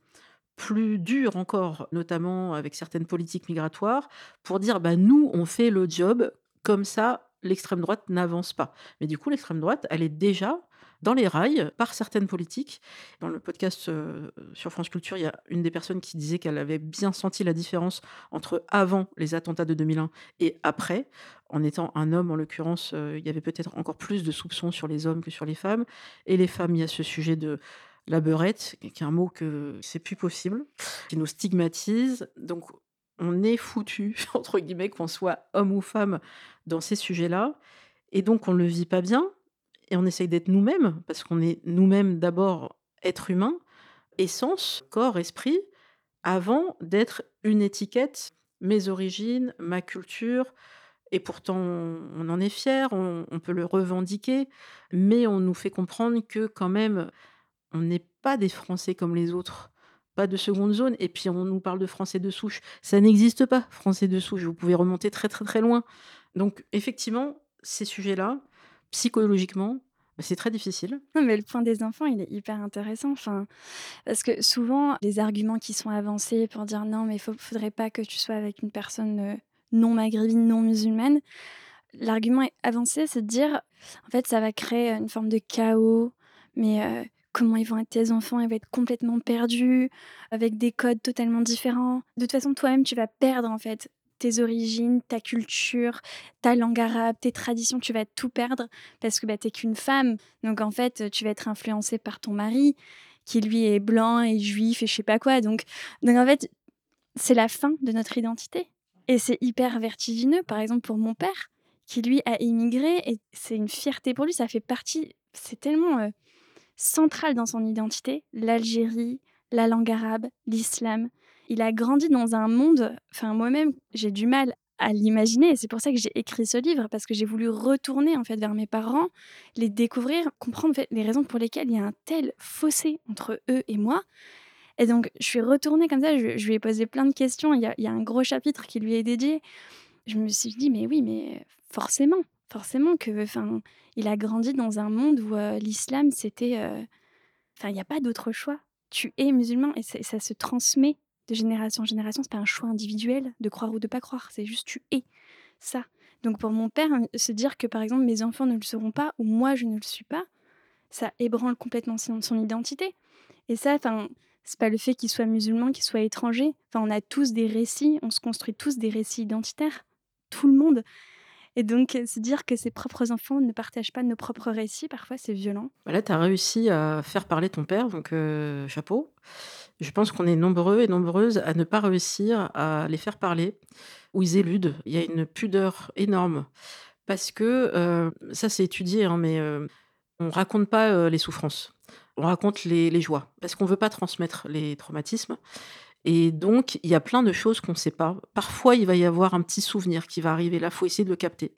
plus dure encore, notamment avec certaines politiques migratoires, pour dire: «Bah, nous, on fait le job, comme ça, l'extrême droite n'avance pas». Mais du coup, l'extrême droite, elle est déjà dans les rails par certaines politiques. Dans le podcast euh, sur France Culture, il y a une des personnes qui disait qu'elle avait bien senti la différence entre avant les attentats de 2001 et après. En étant un homme, en l'occurrence, euh, il y avait peut-être encore plus de soupçons sur les hommes que sur les femmes. Et les femmes, il y a ce sujet de la beurette, qui est un mot que c'est plus possible, qui nous stigmatise. Donc, on est foutu, entre guillemets, qu'on soit homme ou femme dans ces sujets-là. Et donc, on ne le vit pas bien et on essaye d'être nous-mêmes, parce qu'on est nous-mêmes d'abord être humain, essence, corps, esprit, avant d'être une étiquette, mes origines, ma culture. Et pourtant, on en est fier, on, on peut le revendiquer, mais on nous fait comprendre que quand même, on n'est pas des Français comme les autres, pas de seconde zone. Et puis on nous parle de Français de souche, ça n'existe pas, Français de souche. Vous pouvez remonter très très très loin. Donc effectivement, ces sujets-là, psychologiquement, bah, c'est très difficile. Mais le point des enfants, il est hyper intéressant. Enfin, parce que souvent, les arguments qui sont avancés pour dire non, mais il faudrait pas que tu sois avec une personne euh, non maghrébine, non musulmane, l'argument avancé, c'est de dire en fait, ça va créer une forme de chaos, mais euh, comment ils vont être tes enfants, ils vont être complètement perdus, avec des codes totalement différents. De toute façon, toi-même, tu vas perdre en fait tes origines, ta culture, ta langue arabe, tes traditions, tu vas tout perdre parce que bah, tu n'es qu'une femme. Donc en fait, tu vas être influencée par ton mari qui lui est blanc et juif et je sais pas quoi. Donc, donc en fait, c'est la fin de notre identité. Et c'est hyper vertigineux, par exemple pour mon père, qui lui a immigré et c'est une fierté pour lui, ça fait partie, c'est tellement euh, central dans son identité, l'Algérie, la langue arabe, l'islam il a grandi dans un monde, enfin moi-même, j'ai du mal à l'imaginer. C'est pour ça que j'ai écrit ce livre, parce que j'ai voulu retourner en fait vers mes parents, les découvrir, comprendre les raisons pour lesquelles il y a un tel fossé entre eux et moi. Et donc, je suis retournée comme ça, je, lui ai posé plein de questions. Il y, a, un gros chapitre qui lui est dédié. Je me suis dit, mais oui, mais forcément, forcément que, enfin, il a grandi dans un monde où euh, l'islam, c'était, euh, enfin, il n'y a pas d'autre choix. Tu es musulman et ça se transmet génération en génération. C'est pas un choix individuel de croire ou de pas croire. C'est juste tu es ça. Donc pour mon père, se dire que par exemple mes enfants ne le seront pas ou moi je ne le suis pas, ça ébranle complètement son, son identité. Et ça, enfin, c'est pas le fait qu'il soit musulman, qu'il soit étranger. Enfin, on a tous des récits, on se construit tous des récits identitaires, tout le monde. Et donc, se dire que ses propres enfants ne partagent pas nos propres récits, parfois, c'est violent. Bah là, tu as réussi à faire parler ton père, donc chapeau. Je pense qu'on est nombreux et nombreuses à ne pas réussir à les faire parler, ou ils éludent. Il y a une pudeur énorme. Parce que, ça c'est étudié, hein, mais on raconte pas les souffrances. On raconte les, les joies. Parce qu'on veut pas transmettre les traumatismes. Et donc, il y a plein de choses qu'on ne sait pas. Parfois, il va y avoir un petit souvenir qui va arriver là, il faut essayer de le capter.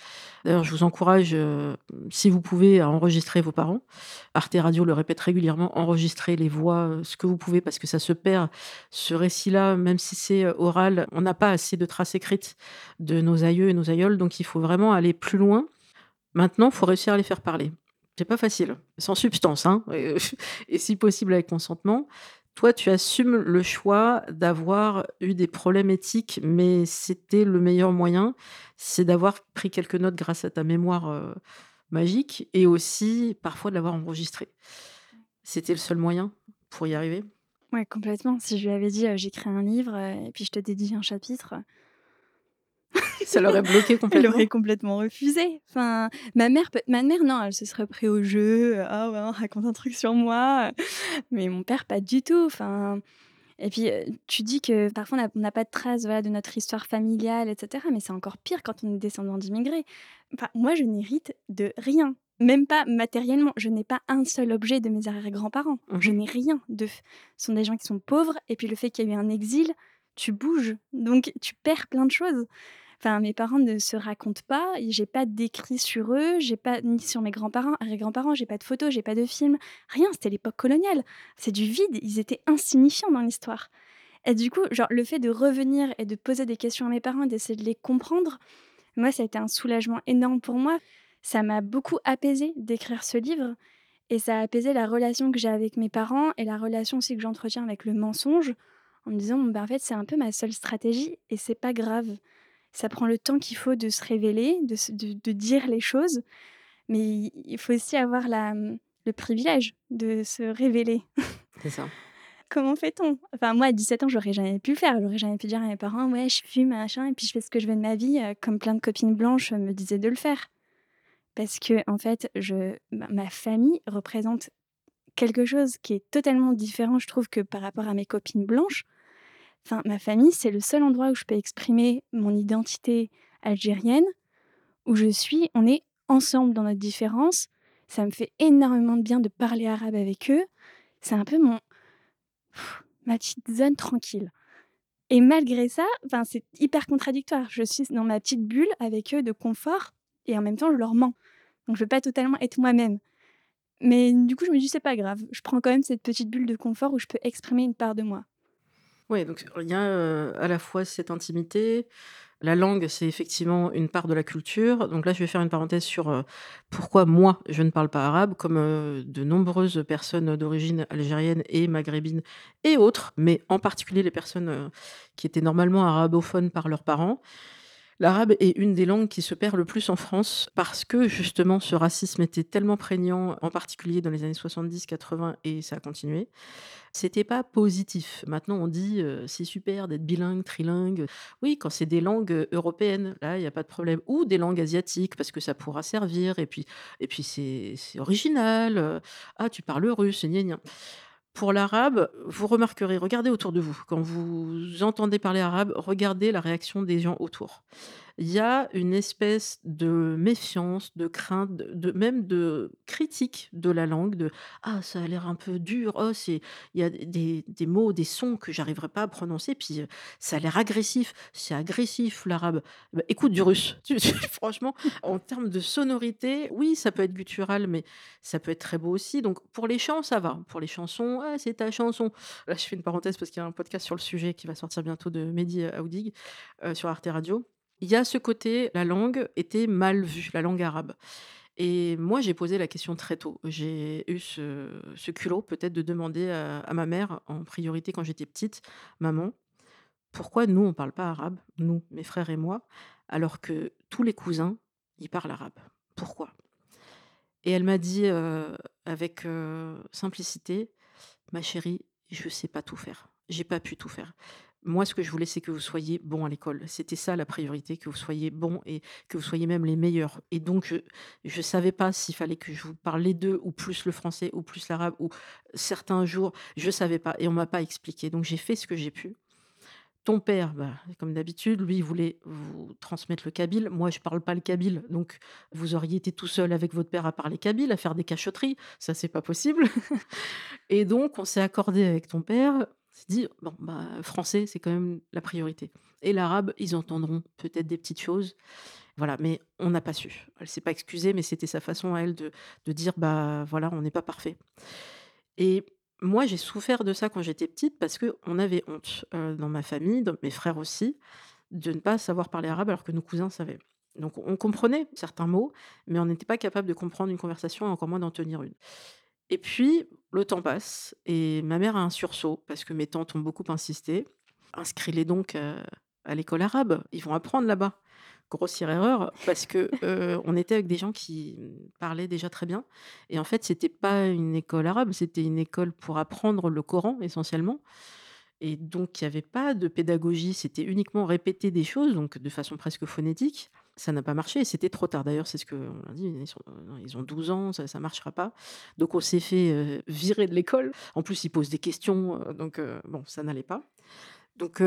D'ailleurs, je vous encourage, euh, si vous pouvez, à enregistrer vos parents. Arte Radio le répète régulièrement, enregistrer les voix, euh, ce que vous pouvez, parce que ça se perd. Ce récit-là, même si c'est euh, oral, on n'a pas assez de traces écrites de nos aïeux et nos aïeuls, donc il faut vraiment aller plus loin. Maintenant, il faut réussir à les faire parler. C'est pas facile, sans substance, hein, et si possible avec consentement. Toi, tu assumes le choix d'avoir eu des problèmes éthiques, mais c'était le meilleur moyen, c'est d'avoir pris quelques notes grâce à ta mémoire, euh, magique et aussi parfois de l'avoir enregistré. C'était le seul moyen pour y arriver? Ouais, complètement. Si je lui avais dit, heu: «J'écris un livre, heu, et puis je te dédie un chapitre», Ça l'aurait bloqué elle complètement? aurait complètement refusé. Enfin, ma mère peut ma mère, non, elle se serait pris au jeu, «Ah ouais, raconte un truc sur moi», mais mon père, pas du tout. Enfin et puis, heu, tu dis que parfois on n'a on pas de traces, voilà, de notre histoire familiale et cetera, mais c'est encore pire quand on est descendant d'immigrés. Enfin, moi, je n'hérite de rien, même pas matériellement. Je n'ai pas un seul objet de mes arrière-grands-parents. Je Mmh n'ai rien de ce sont des gens qui sont pauvres et puis le fait qu'il y a eu un exil, tu bouges, donc tu perds plein de choses. Enfin, mes parents ne se racontent pas j'ai pas d'écrits sur eux, j'ai pas ni sur mes grands-parents, arrière-grands-parents, j'ai pas de photos, j'ai pas de films, rien, c'était l'époque coloniale. C'est du vide, ils étaient insignifiants dans l'histoire et du coup, genre, le fait de revenir et de poser des questions à mes parents, d'essayer de les comprendre, moi, ça a été un soulagement énorme pour moi. Ça m'a beaucoup apaisée d'écrire ce livre et ça a apaisé la relation que j'ai avec mes parents et la relation aussi que j'entretiens avec le mensonge, en me disant: «Bon, bah, en fait, c'est un peu ma seule stratégie et c'est pas grave». Ça prend le temps qu'il faut de se révéler, de se de de dire les choses, mais il faut aussi avoir la, le privilège de se révéler. C'est ça. Comment fait-on? Enfin, moi, à 17 ans, j'aurais jamais pu le faire. J'aurais jamais pu dire à mes parents: «Ouais, je fume, machin et puis je fais ce que je veux de ma vie», heu, comme plein de copines blanches, me disaient de le faire. Parce qu'en fait, je ma ma famille représente quelque chose qui est totalement différent, je trouve, que par rapport à mes copines blanches. Enfin, ma famille, c'est le seul endroit où je peux exprimer mon identité algérienne, où je suis on est ensemble dans notre différence. Ça me fait énormément de bien de parler arabe avec eux. C'est un peu mon ma petite zone tranquille et malgré ça, c'est hyper contradictoire. Je suis dans ma petite bulle avec eux de confort et en même temps, je leur mens. Donc je veux pas totalement être moi-même. Mais du coup, je me dis: «C'est pas grave, je prends quand même cette petite bulle de confort où je peux exprimer une part de moi». Ouais, donc il y a, heu, à la fois cette intimité, la langue, c'est effectivement une part de la culture. Donc là, je vais faire une parenthèse sur, heu, pourquoi moi, je ne parle pas arabe comme, heu, de nombreuses personnes d'origine algérienne et maghrébine et autres, mais en particulier les personnes, qui étaient normalement arabophones par leurs parents. L'arabe est une des langues qui se perd le plus en France parce que justement ce racisme était tellement prégnant, en particulier dans les années 70-80 et ça a continué. C'était pas positif. Maintenant on dit, heu: «C'est super d'être bilingue, trilingue». Oui, quand c'est des langues, européennes, là, il y a pas de problème ou des langues asiatiques parce que ça pourra servir et puis et puis c'est original, «Ah, tu parles russe, gna». Pour l'arabe, vous remarquerez, regardez autour de vous. Quand vous entendez parler arabe, regardez la réaction des gens autour. Il y a une espèce de méfiance, de crainte, de même de critique de la langue, de: «Ah, ça a l'air un peu dur. Oh, c'est il y a des des mots, des sons que j'arriverai pas à prononcer, puis, ça a l'air agressif. C'est agressif l'arabe». Bah, écoute du russe. Franchement, en termes de sonorité, oui, ça peut être guttural, mais ça peut être très beau aussi. Donc pour les chants, ça va. Pour les chansons: «Ah, c'est ta chanson». Là, je fais une parenthèse parce qu'il y a un podcast sur le sujet qui va sortir bientôt de Mehdi Aoudig, heu, sur Arte Radio. Il y a ce côté, la langue était mal vue, la langue arabe et moi, j'ai posé la question très tôt. J'ai eu ce culot peut-être de demander à ma mère en priorité quand j'étais petite: «Maman, pourquoi nous on parle pas arabe, nous, mes frères et moi, alors que tous les cousins, ils parlent arabe? Pourquoi?» et elle m'a dit, heu, avec, heu, simplicité: «Ma chérie, je sais pas tout faire. J'ai pas pu tout faire. Moi, ce que je voulais, c'est que vous soyez bons à l'école. C'était ça la priorité, que vous soyez bons et que vous soyez même les meilleurs et donc je je savais pas s'il fallait que je vous parle les 2 ou plus le français ou plus l'arabe ou certains jours, je savais pas et on m'a pas expliqué donc j'ai fait ce que j'ai pu. Ton père, bah, comme d'habitude, lui, il voulait vous transmettre le kabyle. Moi, je parle pas le kabyle, donc vous auriez été tout seul avec votre père à parler kabyle, à faire des cachotteries. Ça, c'est pas possible et donc on s'est accordé avec ton père s'est dit: «Bon, bah, français, c'est quand même la priorité et l'arabe, ils entendront peut-être des petites choses». Voilà, mais on n'a pas su. Elle s'est pas excusée, mais c'était sa façon à elle de de dire: «Bah, voilà, on n'est pas parfait» et moi, j'ai souffert de ça quand j'étais petite parce qu'on avait honte, heu, dans ma famille, dans mes frères aussi, de ne pas savoir parler arabe alors que nos cousins savaient. Donc on comprenait certains mots, mais on n'était pas capable de comprendre une conversation encore moins d'en tenir une. Et puis, le temps passe et ma mère a un sursaut parce que mes tantes ont beaucoup insisté. «Inscris-les donc, heu, à l'école arabe, ils vont apprendre là-bas». Grossière erreur parce que, heu, on était avec des gens qui, parlaient déjà très bien et en fait, c'était pas une école arabe, c'était une école pour apprendre le Coran essentiellement et donc il y avait pas de pédagogie, c'était uniquement répéter des choses, donc de façon presque phonétique. Ça n'a pas marché et c'était trop tard. D'ailleurs, c'est ce qu'on a dit, ils sont non, ils ont 12 ans, ça ça marchera pas. Donc on s'est fait, heu, virer de l'école. En plus, ils posent des questions, heu, donc bon, ça n'allait pas. Donc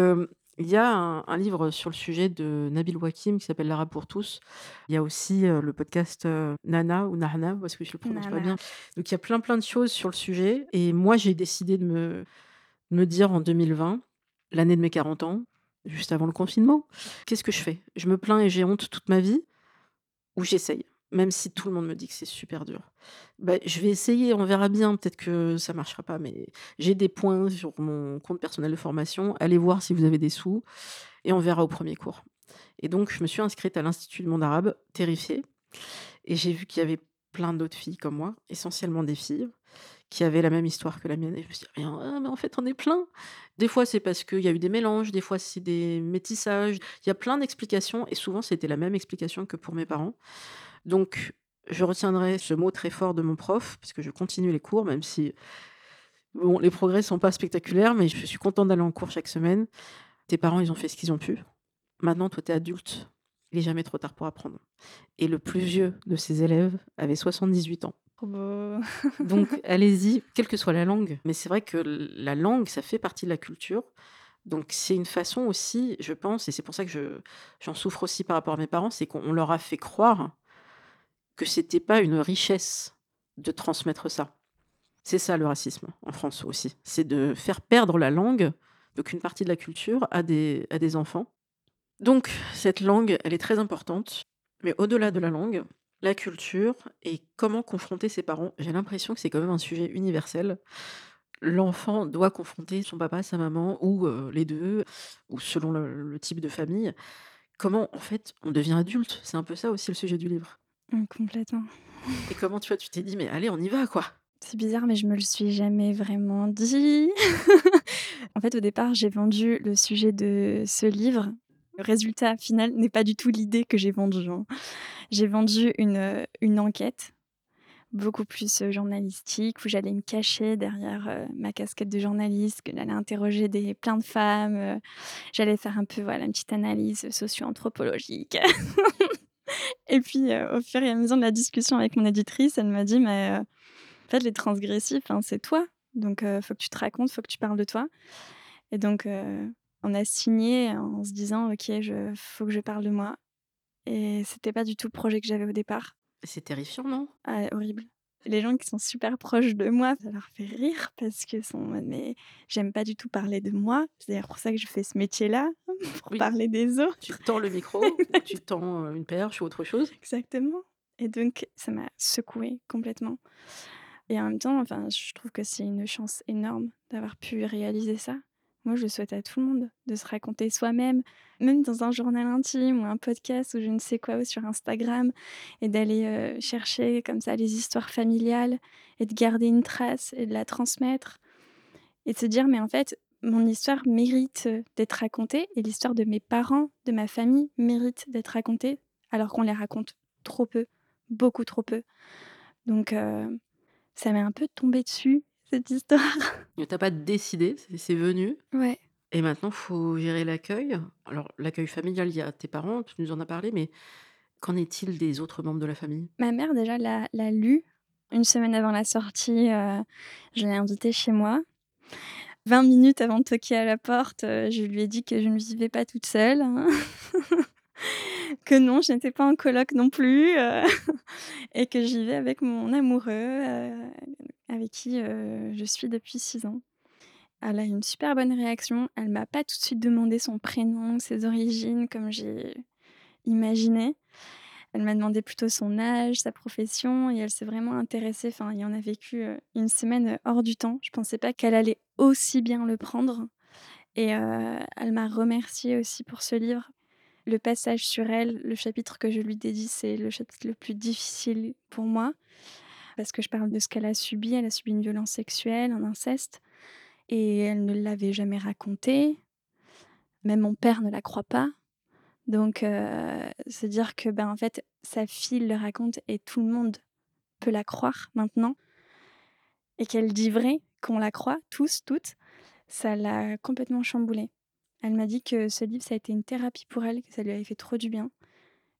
il y a un un livre sur le sujet de Nabil Wakim qui s'appelle «L'arabe pour tous». Il y a aussi, le podcast, Nana ou Nahna parce que je le prononce pas bien. Donc il y a plein, plein de choses sur le sujet et moi, j'ai décidé de me me dire en 2020, l'année de mes 40 ans, juste avant le confinement: «Qu'est-ce que je fais? Je me plains et j'ai honte toute ma vie ou j'essaye?» même si tout le monde me dit que c'est super dur. Bah, je vais essayer, on verra bien, peut-être que ça marchera pas, mais j'ai des points sur mon compte personnel de formation. Allez voir si vous avez des sous et on verra au premier cours. Et donc, je me suis inscrite à l'Institut du monde arabe, terrifiée, et j'ai vu qu'il y avait plein d'autres filles comme moi, essentiellement des filles, qui avaient la même histoire que la mienne. Et je me suis dit, ah, mais en fait, on est plein. Des fois, c'est parce qu'il y a eu des mélanges, des fois, c'est des métissages. Il y a plein d'explications, et souvent, c'était la même explication que pour mes parents. Donc, je retiendrai ce mot très fort de mon prof, parce que je continue les cours, même si bon, les progrès sont pas spectaculaires, mais je suis contente d'aller en cours chaque semaine. Tes parents, ils ont fait ce qu'ils ont pu. Maintenant, toi, tu es adulte. Il est jamais trop tard pour apprendre. Et le plus vieux de ses élèves avait 78 ans. Donc, allez-y, quelle que soit la langue. Mais c'est vrai que la langue, ça fait partie de la culture. Donc, c'est une façon aussi, je pense, et c'est pour ça que je, j'en souffre aussi par rapport à mes parents, c'est qu'on leur a fait croire que c'était pas une richesse de transmettre ça. C'est ça le racisme en France aussi. C'est de faire perdre la langue, donc une partie de la culture, à des, à des enfants. Donc, cette langue, elle est très importante. Mais au-delà de la langue, la culture et comment confronter ses parents, j'ai l'impression que c'est quand même un sujet universel. L'enfant doit confronter son papa, sa maman, ou euh, les deux, ou selon le, le type de famille. Comment, en fait, on devient adulte? C'est un peu ça aussi le sujet du livre. Mmh, complètement. Et comment, tu vois, tu t'es dit, mais allez, on y va, quoi? C'est bizarre, mais je me le suis jamais vraiment dit. En fait, au départ, j'ai vendu le sujet de ce livre. Le résultat final n'est pas du tout l'idée que j'ai vendue, hein. J'ai vendu une, heu, une enquête, beaucoup plus, heu, journalistique, où j'allais me cacher derrière, heu, ma casquette de journaliste, que j'allais interroger des plein de femmes, j'allais faire un peu, voilà, une petite analyse, socio-anthropologique. Et puis, au fur et à mesure de la discussion avec mon éditrice, elle m'a dit: «Mais, en fait, les transgressifs, hein, c'est toi. Donc, heu, faut que tu te racontes, faut que tu parles de toi». Et donc, on a signé en se disant: «OK, je faut que je parle de moi» et c'était pas du tout le projet que j'avais au départ. C'est terrifiant, non? Ah, horrible. Les gens qui sont super proches de moi, ça leur fait rire parce qu'ils sont «Mais j'aime pas du tout parler de moi». C'est d'ailleurs pour ça que je fais ce métier-là, pour Oui. parler des autres. Tu tends le micro, tu tends euh, une perche ou autre chose. Exactement. Et donc ça m'a secouée complètement. Et en même temps, enfin, je trouve que c'est une chance énorme d'avoir pu réaliser ça. Moi, je souhaite à tout le monde de se raconter soi-même, même dans un journal intime ou un podcast ou je ne sais quoi, ou sur Instagram, et d'aller euh, chercher comme ça les histoires familiales et de garder une trace et de la transmettre. Et de se dire, mais en fait, mon histoire mérite euh, d'être racontée et l'histoire de mes parents, de ma famille, mérite d'être racontée, alors qu'on les raconte trop peu, beaucoup trop peu. Donc, euh, ça m'est un peu tombé dessus, cette histoire. T'as pas décidé, c'est c'est venu. Ouais. Et maintenant, faut gérer l'accueil. Alors, l'accueil familial, il y a tes parents, tu nous en as parlé, mais qu'en est-il des autres membres de la famille? Ma mère, déjà, l'a l'a lu une semaine avant la sortie. euh, je l'ai invitée chez moi. 20 minutes avant de toquer à la porte, euh, je lui ai dit que je ne vivais pas toute seule. hein. que non, je n'étais pas en coloc non plus. euh, et que j'y vais avec mon amoureux, euh, avec qui euh, je suis depuis 6 ans. Elle a eu une super bonne réaction. Elle m'a pas tout de suite demandé son prénom, ses origines comme j'ai imaginé. Elle m'a demandé plutôt son âge, sa profession et elle s'est vraiment intéressée. Enfin, il y en a vécu, une semaine, hors du temps. Je pensais pas qu'elle allait aussi bien le prendre et elle m'a remerciée aussi pour ce livre. Le passage sur elle, le chapitre que je lui dédie, c'est le chapitre le plus difficile pour moi parce que je parle de ce qu'elle a subi. Elle a subi une violence sexuelle, un inceste et elle ne l'avait jamais raconté. Même mon père ne la croit pas. Donc heu, se dire que, ben, en fait, sa fille le raconte et tout le monde peut la croire maintenant et qu'elle dit vrai, qu'on la croit tous, toutes, ça l'a complètement chamboulée. Elle m'a dit que ce livre, ça a été une thérapie pour elle, que ça lui avait fait trop du bien.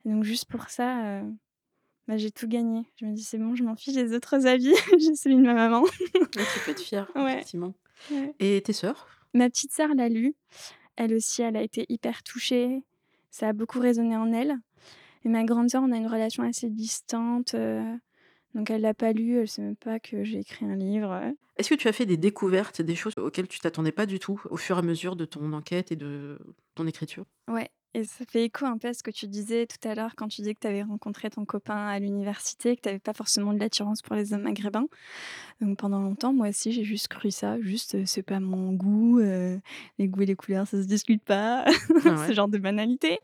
Et donc juste pour ça, heu, bah, j'ai tout gagné. Je me dis: «C'est bon, je m'en fiche des autres avis, j'ai celui de ma maman». Tu peux être fière, Ouais, effectivement. ouais. Et tes sœurs? Ma petite sœur l'a lu. Elle aussi, elle a été hyper touchée. Ça a beaucoup résonné en elle. Et ma grande sœur, on a une relation assez distante, heu, donc elle l'a pas lu, elle sait même pas que j'ai écrit un livre. Est-ce que tu as fait des découvertes, des choses auxquelles tu t'attendais pas du tout, au fur et à mesure de ton enquête et de ton écriture? Ouais et ça fait écho un peu à ce que tu disais tout à l'heure quand tu disais que tu avais rencontré ton copain à l'université, que tu avais pas forcément de l'attirance pour les hommes maghrébins. Donc pendant longtemps, moi aussi, j'ai juste cru ça, juste, heu, c'est pas mon goût, heu, les goûts et les couleurs, ça se discute pas, Ah ce genre de banalité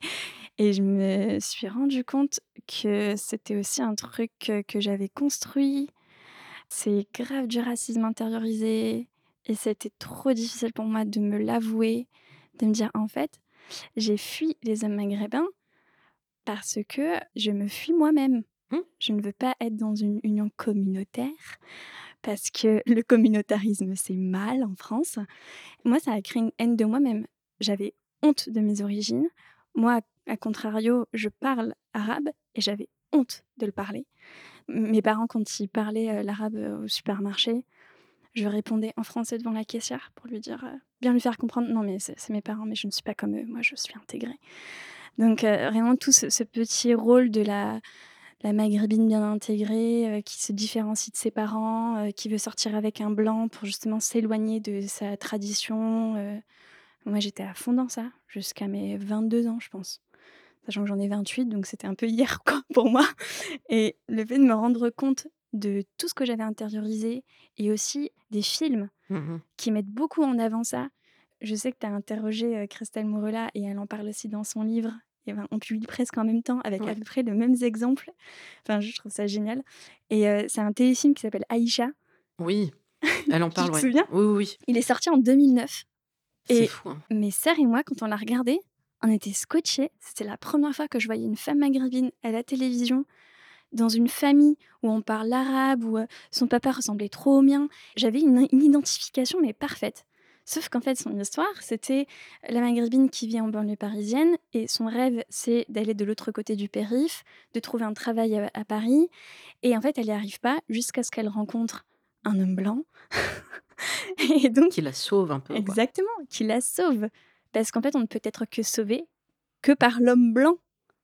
et je me suis rendu compte que c'était aussi un truc, que j'avais construit. C'est grave du racisme intériorisé et c'était trop difficile pour moi de me l'avouer, de me dire: «En fait, j'ai fui les hommes maghrébins parce que je me fuis moi-même. Mmh. Je ne veux pas être dans une union communautaire parce que le communautarisme, c'est mal en France». Moi, ça a créé une haine de moi-même. J'avais honte de mes origines. Moi, à contrario, je parle arabe et j'avais honte de le parler. Mes parents, quand ils parlaient, heu, l'arabe, heu, au supermarché, je répondais en français devant la caissière pour lui dire, bien lui faire comprendre: «Non, mais c'est mes parents, mais je ne suis pas comme eux, moi je suis intégrée». Donc vraiment tout ce petit rôle de la maghrébine bien intégrée, qui se différencie de ses parents, qui veut sortir avec un blanc pour justement s'éloigner de sa tradition. Moi, j'étais à fond dans ça jusqu'à mes 22 ans, je pense. Sachant que j'en ai 28, donc c'était un peu hier, quoi, pour moi et le fait de me rendre compte de tout ce que j'avais intériorisé et aussi des films Mmh mh. qui mettent beaucoup en avant ça. Je sais que tu as interrogé, heu, Christelle Maurelat et elle en parle aussi dans son livre et ben, on publie presque en même temps avec à peu près les mêmes exemples. Enfin, je trouve ça génial et heu, c'est un téléfilm qui s'appelle Aïcha. Oui, elle en Tu parle, te ouais. souviens? Oui, oui, oui. Il est sorti en 2009 C'est fou, hein. mes sœurs et moi, quand on l'a regardé, on était scotchés. C'était la 1re fois que je voyais une femme maghrébine à la télévision, dans une famille où on parle l'arabe, où, heu, son papa ressemblait trop au mien. J'avais une une identification, mais parfaite. Sauf qu'en fait, son histoire, c'était la maghrébine qui vit en banlieue parisienne et son rêve, c'est d'aller de l'autre côté du périph', de trouver un travail, à Paris et en fait, elle y arrive pas jusqu'à ce qu'elle rencontre un homme blanc et donc Qui la sauve un peu, quoi. exactement, qui la sauve. Parce qu'en fait, on ne peut être que sauvé que par l'homme blanc,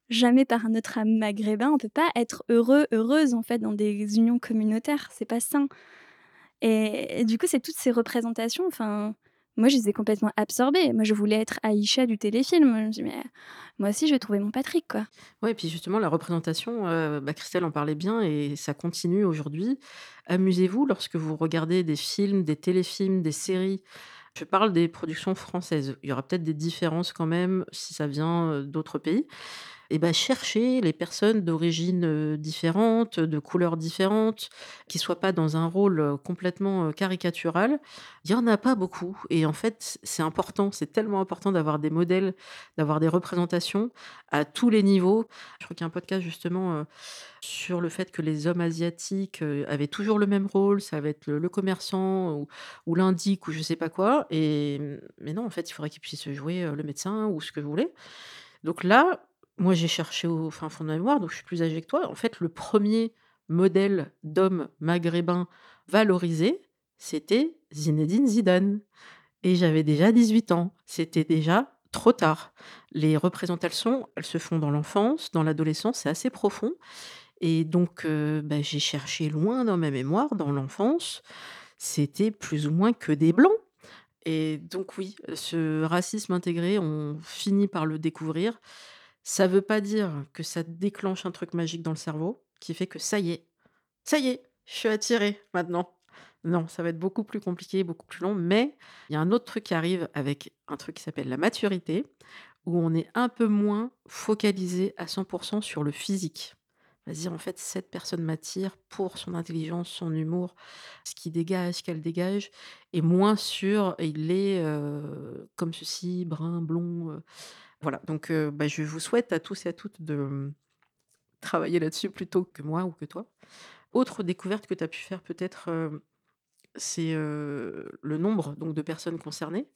jamais par un autre âme maghrébin. On peut pas être heureux, heureuse, en fait, dans des unions communautaires, c'est pas sain et du coup, c'est toutes ces représentations, enfin, moi, je les ai complètement absorbées. Moi, je voulais être Aïcha du téléfilm. Je me dis: «Mais moi aussi, je vais trouver mon Patrick, quoi». Ouais et puis justement la représentation, heu, bah, Christelle en parlait bien et ça continue aujourd'hui. Amusez-vous lorsque vous regardez des films, des téléfilms, des séries. Je parle des productions françaises. Il y aura peut-être des différences quand même si ça vient, heu, d'autres pays et bah, cherchez les personnes d'origines, heu, différentes, de couleurs différentes, qui soient pas dans un rôle, complètement, caricatural. Il y en a pas beaucoup et en fait, c'est important, c'est tellement important d'avoir des modèles, d'avoir des représentations à tous les niveaux. Je crois qu'il y a un podcast justement, sur le fait que les hommes asiatiques, avaient toujours le même rôle, ça va être le commerçant ou ou l'indique ou je sais pas quoi et mmh, mais non, en fait, il faudrait qu'ils puissent jouer, le médecin ou ce que vous voulez. Donc là, moi, j'ai cherché au fin fond de ma mémoire, donc je suis plus âgée que toi. En fait, le 1er modèle d'homme maghrébin valorisé, c'était Zinedine Zidane et j'avais déjà 18 ans. C'était déjà trop tard. Les représentations, elles se font dans l'enfance, dans l'adolescence, c'est assez profond et donc heu, bah, j'ai cherché loin dans ma mémoire, dans l'enfance, c'était plus ou moins que des blancs Et donc oui, ce racisme intégré, on finit par le découvrir. Ça veut pas dire que ça déclenche un truc magique dans le cerveau qui fait que ça y est, ça y est, je suis attirée maintenant. Non, ça va être beaucoup plus compliqué, beaucoup plus long, mais il y a un autre truc qui arrive avec un truc qui s'appelle la maturité, où on est un peu moins focalisé à 100% sur le physique. Vas-y, en fait, cette personne m'attire pour son intelligence, son humour, ce qu'il dégage, ce qu'elle dégage, et moins sur il est euh, comme ceci, brun, blond. euh. Voilà, donc bah, je vous souhaite à tous et à toutes de hum, travailler là-dessus plutôt que moi ou que toi. Autre découverte que tu as pu faire peut-être, c'est le nombre donc, de personnes concernées.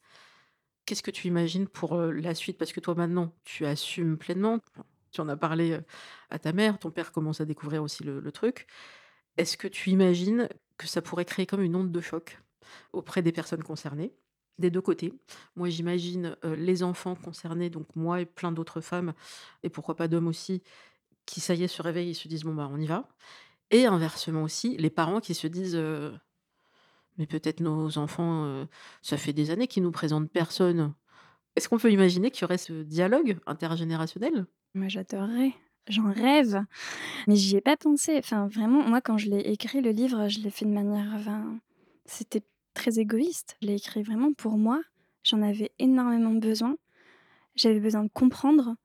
Qu'est-ce que tu imagines pour la suite? Parce que toi maintenant, tu assumes pleinement. Tu en as parlé à ta mère, ton père commence à découvrir aussi le truc. Est-ce que tu imagines que ça pourrait créer comme une onde de choc auprès des personnes concernées? Des deux côtés. Moi, j'imagine les enfants concernés, donc moi et plein d'autres femmes, et pourquoi pas d'hommes aussi, qui, ça y est, se réveillent et se disent bon, bah, on y va. Et inversement aussi, les parents qui se disent mais peut-être nos enfants, ça fait des années qu'ils nous présentent personne. Est-ce qu'on peut imaginer qu'il y aurait ce dialogue intergénérationnel? Moi, j'adorerais. J'en rêve. Mais j'y ai pas pensé. Enfin, vraiment, moi, quand je l'ai écrit, le livre, je l'ai fait de manière. Enfin, c'était très égoïste. Je l'ai écrit vraiment pour moi. J'en avais énormément besoin. J'avais besoin de comprendre,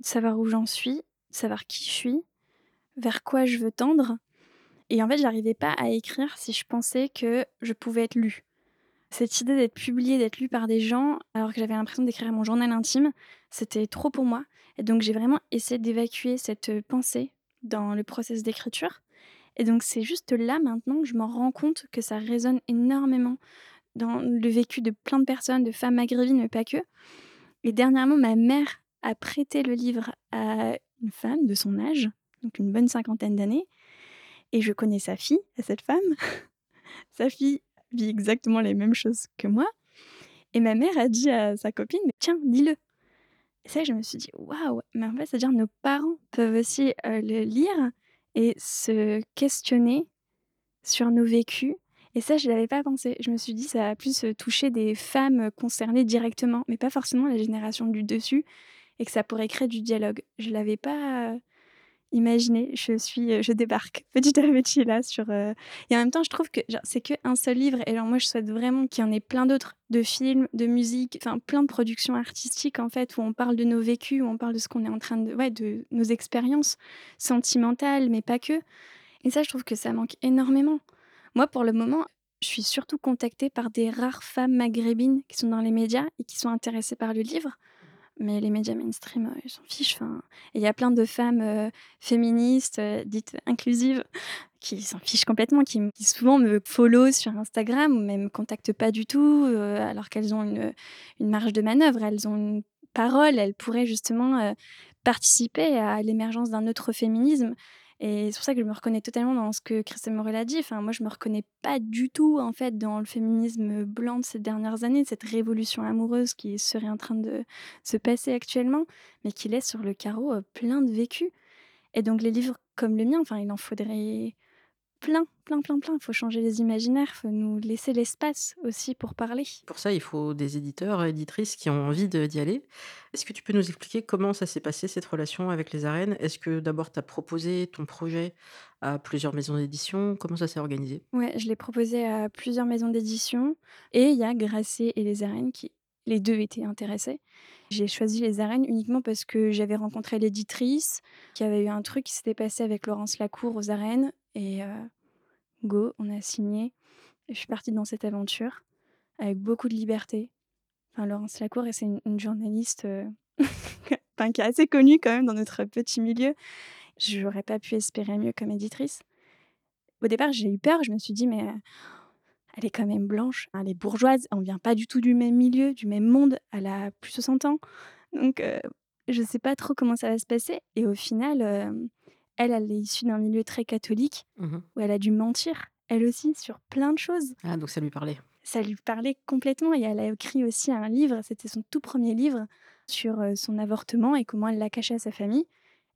de savoir où j'en suis, de savoir qui je suis, vers quoi je veux tendre. Et en fait, j'arrivais pas à écrire si je pensais que je pouvais être lue. Cette idée d'être publiée, d'être lue par des gens, alors que j'avais l'impression d'écrire mon journal intime, c'était trop pour moi. Et donc, j'ai vraiment essayé d'évacuer cette pensée dans le process d'écriture. Et donc, c'est juste là maintenant que je m'en rends compte que ça résonne énormément dans le vécu de plein de personnes, de femmes maghrébines, mais pas que. Et dernièrement, ma mère a prêté le livre à une femme de son âge, donc une bonne cinquantaine d'années. Et je connais sa fille, à cette femme. sa fille vit exactement les mêmes choses que moi. Et ma mère a dit à sa copine, tiens, lis-le. Et ça, je me suis dit, waouh, mais en fait, c'est-à-dire nos parents peuvent aussi euh, le lire et se questionner sur nos vécus. Et ça, je ne l'avais pas pensé. Je me suis dit, ça a plus euh, touché des femmes concernées directement, mais pas forcément la génération du dessus, et que ça pourrait créer du dialogue. Je ne l'avais pas imaginé. Je suis, euh, je débarque petit à petit là sur. euh, Et en même temps, je trouve que c'est qu'un seul livre. Et alors moi, je souhaite vraiment qu'il y en ait plein d'autres, de films, de musique, enfin plein de productions artistiques en fait, où on parle de nos vécus, où on parle de ce qu'on est en train de, ouais, de nos expériences sentimentales, mais pas que. Et ça, je trouve que ça manque énormément. Moi, pour le moment, je suis surtout contactée par des rares femmes maghrébines qui sont dans les médias et qui sont intéressées par le livre. Mais les médias mainstream, euh, ils s'en fichent. Enfin, il y a plein de femmes euh, féministes, euh, dites inclusives, qui s'en fichent complètement, qui, souvent me follow sur Instagram ou même me contactent pas du tout, alors qu'elles ont une, une marge de manœuvre, elles ont une parole, elles pourraient justement participer à l'émergence d'un autre féminisme. Et c'est pour ça que je me reconnais totalement dans ce que Christelle Morel a dit. Enfin, moi, je me reconnais pas du tout, en fait, dans le féminisme blanc de ces dernières années, cette révolution amoureuse qui serait en train de se passer actuellement, mais qui laisse sur le carreau euh, plein de vécus. Et donc, les livres comme le mien, enfin, il en faudrait plein, plein, plein, plein. Il faut changer les imaginaires, il faut nous laisser l'espace aussi pour parler. Pour ça, il faut des éditeurs, éditrices qui ont envie d'y aller. Est-ce que tu peux nous expliquer comment ça s'est passé, cette relation avec les arènes? Est-ce que d'abord, tu as proposé ton projet à plusieurs maisons d'édition? Comment ça s'est organisé? Ouais, je l'ai proposé à plusieurs maisons d'édition et il y a Grasset et les arènes qui, les deux, étaient intéressés. J'ai choisi les arènes uniquement parce que j'avais rencontré l'éditrice, qui avait eu un truc qui s'était passé avec Laurence Lacour aux arènes et euh, go, on a signé. Je suis partie dans cette aventure avec beaucoup de liberté. Enfin, Laurence Lacour, et c'est une, journaliste euh, qui est assez connue quand même dans notre petit milieu. Je n'aurais pas pu espérer mieux comme éditrice. Au départ, j'ai eu peur. Je me suis dit, mais euh, elle est quand même blanche, elle est bourgeoise, on vient pas du tout du même milieu, du même monde, elle a plus de 60 ans. Donc, je sais pas trop comment ça va se passer. Et au final, elle, elle est issue d'un milieu très catholique Mhm. où elle a dû mentir, elle aussi, sur plein de choses. Ah, donc ça lui parlait. Ça lui parlait complètement et elle a écrit aussi un livre, c'était son tout premier livre sur euh, son avortement et comment elle l'a caché à sa famille.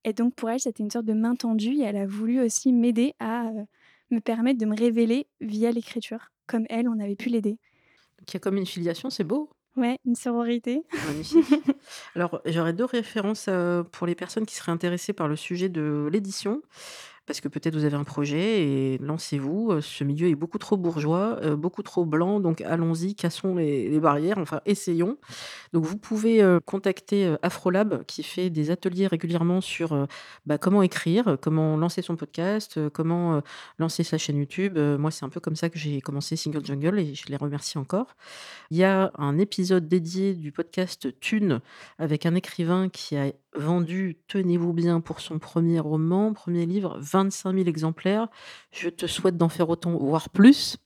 Et donc pour elle, c'était une sorte de main tendue et elle a voulu aussi m'aider à euh, me permettre de me révéler via l'écriture, comme elle, on avait pu l'aider. Qui a comme une filiation, c'est beau. Ouais, une sororité. Magnifique. Alors, j'aurais deux références, heu, pour les personnes qui seraient intéressées par le sujet de l'édition. Parce que peut-être vous avez un projet et lancez-vous, heu, ce milieu est beaucoup trop bourgeois, heu, beaucoup trop blanc, donc allons-y, cassons les barrières, enfin essayons. Donc vous pouvez, heu, contacter, Afrolab qui fait des ateliers régulièrement sur, bah, comment écrire, comment lancer son podcast, comment, lancer sa chaîne YouTube. Moi, c'est un peu comme ça que j'ai commencé Single Jungle et je les remercie encore. Il y a un épisode dédié du podcast Thune avec un écrivain qui a vendu, tenez-vous bien, pour son premier roman, premier livre, 25 000 exemplaires. Je te souhaite d'en faire autant, voire plus.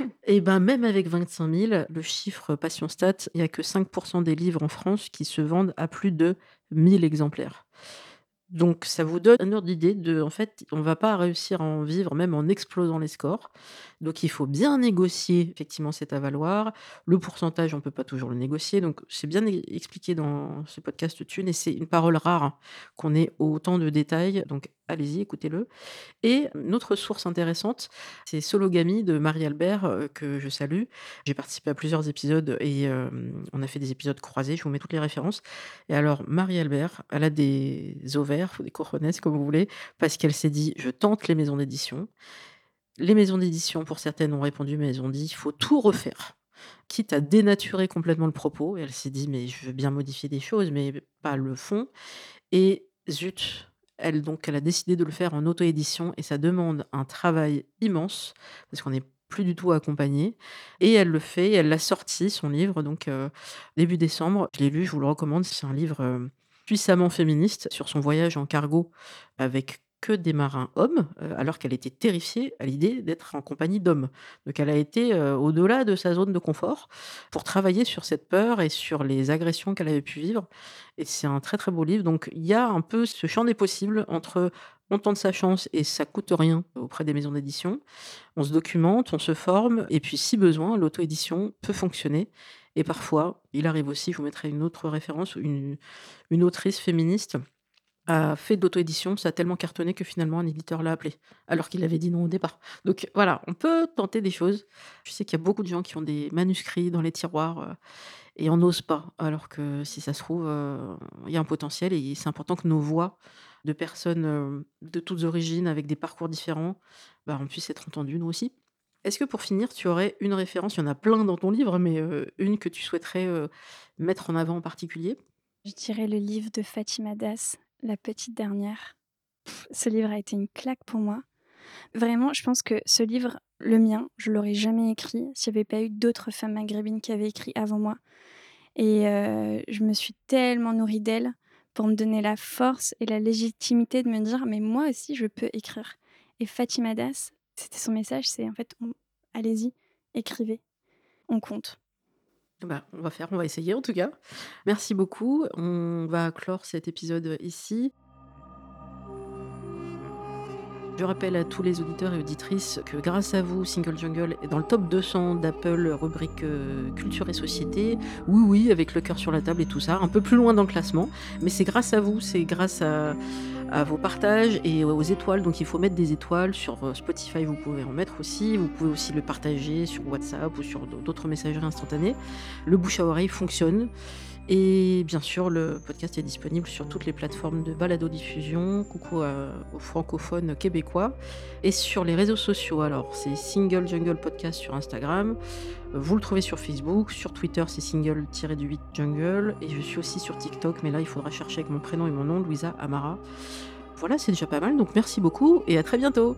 Et ben même avec 25 000, le chiffre Passion Stat, il y a que 5% des livres en France qui se vendent à plus de 1000 exemplaires. Donc ça vous donne un ordre d'idée de en fait, on va pas réussir à en vivre même en explosant les scores. Donc il faut bien négocier effectivement cet avaloir. Le pourcentage, on peut pas toujours le négocier. Donc c'est bien expliqué dans ce podcast Thune et c'est une parole rare qu'on ait autant de détails. Donc allez-y, écoutez-le. Et une autre source intéressante, c'est Sologamy de Marie Albert, heu, que je salue. J'ai participé à plusieurs épisodes et hem, on a fait des épisodes croisés, je vous mets toutes les références. Et alors Marie Albert, elle a des ovaires des cojones comme vous voulez, parce qu'elle s'est dit: «Je tente les maisons d'édition». Les maisons d'édition, pour certaines, ont répondu, mais elles ont dit: «Il faut tout refaire», quitte à dénaturer complètement le propos. Elle s'est dit: «Mais je veux bien modifier des choses, mais pas le fond». Et zut, elle donc elle a décidé de le faire en auto-édition et ça demande un travail immense parce qu'on n'est plus du tout accompagné et elle le fait, elle l'a sorti son livre donc heu, début décembre. Je l'ai lu, je vous le recommande, c'est un livre, heu, puissamment féministe sur son voyage en cargo avec que des marins hommes, heu, alors qu'elle était terrifiée à l'idée d'être en compagnie d'hommes. Donc elle a été, heu, au-delà de sa zone de confort pour travailler sur cette peur et sur les agressions qu'elle avait pu vivre et c'est un très, très beau livre. Donc il y a un peu ce champ des possibles entre on tente sa chance et ça coûte rien auprès des maisons d'édition. On se documente, on se forme et puis si besoin, l'auto-édition peut fonctionner et parfois, il arrive aussi, je vous mettrai une autre référence, une une autrice féministe a fait de l'auto-édition, ça a tellement cartonné que finalement un éditeur l'a appelé, alors qu'il avait dit non au départ. Donc voilà, on peut tenter des choses. Je sais qu'il y a beaucoup de gens qui ont des manuscrits dans les tiroirs euh, et on n'ose pas, alors que si ça se trouve, euh, il y a un potentiel et c'est important que nos voix de personnes euh, de toutes origines avec des parcours différents, bah, on puisse être entendues nous aussi. Est-ce que pour finir, tu aurais une référence, il y en a plein dans ton livre, mais une que tu souhaiterais mettre en avant en particulier? Je dirais le livre de Fatima Das, la petite dernière. ce livre a été une claque pour moi. Vraiment, je pense que ce livre, le mien, je l'aurais jamais écrit s'il n'y avait pas eu d'autres femmes maghrébines qui avaient écrit avant moi. Et euh, je me suis tellement nourrie d'elles pour me donner la force et la légitimité de me dire, mais moi aussi, je peux écrire. Et Fatima Das, c'était son message, c'est en fait, allez-y, écrivez, on compte. Bah, on va faire, on va essayer en tout cas. Merci beaucoup. On va clore cet épisode ici. Je rappelle à tous les auditeurs et auditrices que grâce à vous, Single Jungle est dans le top 200 d'Apple rubrique euh, culture et société. Oui, oui, avec le cœur sur la table et tout ça, un peu plus loin dans le classement. Mais c'est grâce à vous, c'est grâce à, à vos partages et aux étoiles. Donc il faut mettre des étoiles sur euh, Spotify, vous pouvez en mettre aussi. Vous pouvez aussi le partager sur WhatsApp ou sur d'autres messageries instantanées. Le bouche à oreille fonctionne. Et bien sûr, le podcast est disponible sur toutes les plateformes de balado-diffusion. Coucou aux francophones québécois. Et sur les réseaux sociaux, alors c'est Single Jungle Podcast sur Instagram. Vous le trouvez sur Facebook. Sur Twitter, c'est single-du-8 jungle. Et je suis aussi sur TikTok, mais là, il faudra chercher avec mon prénom et mon nom, Louisa Amara. Voilà, c'est déjà pas mal. Donc merci beaucoup et à très bientôt.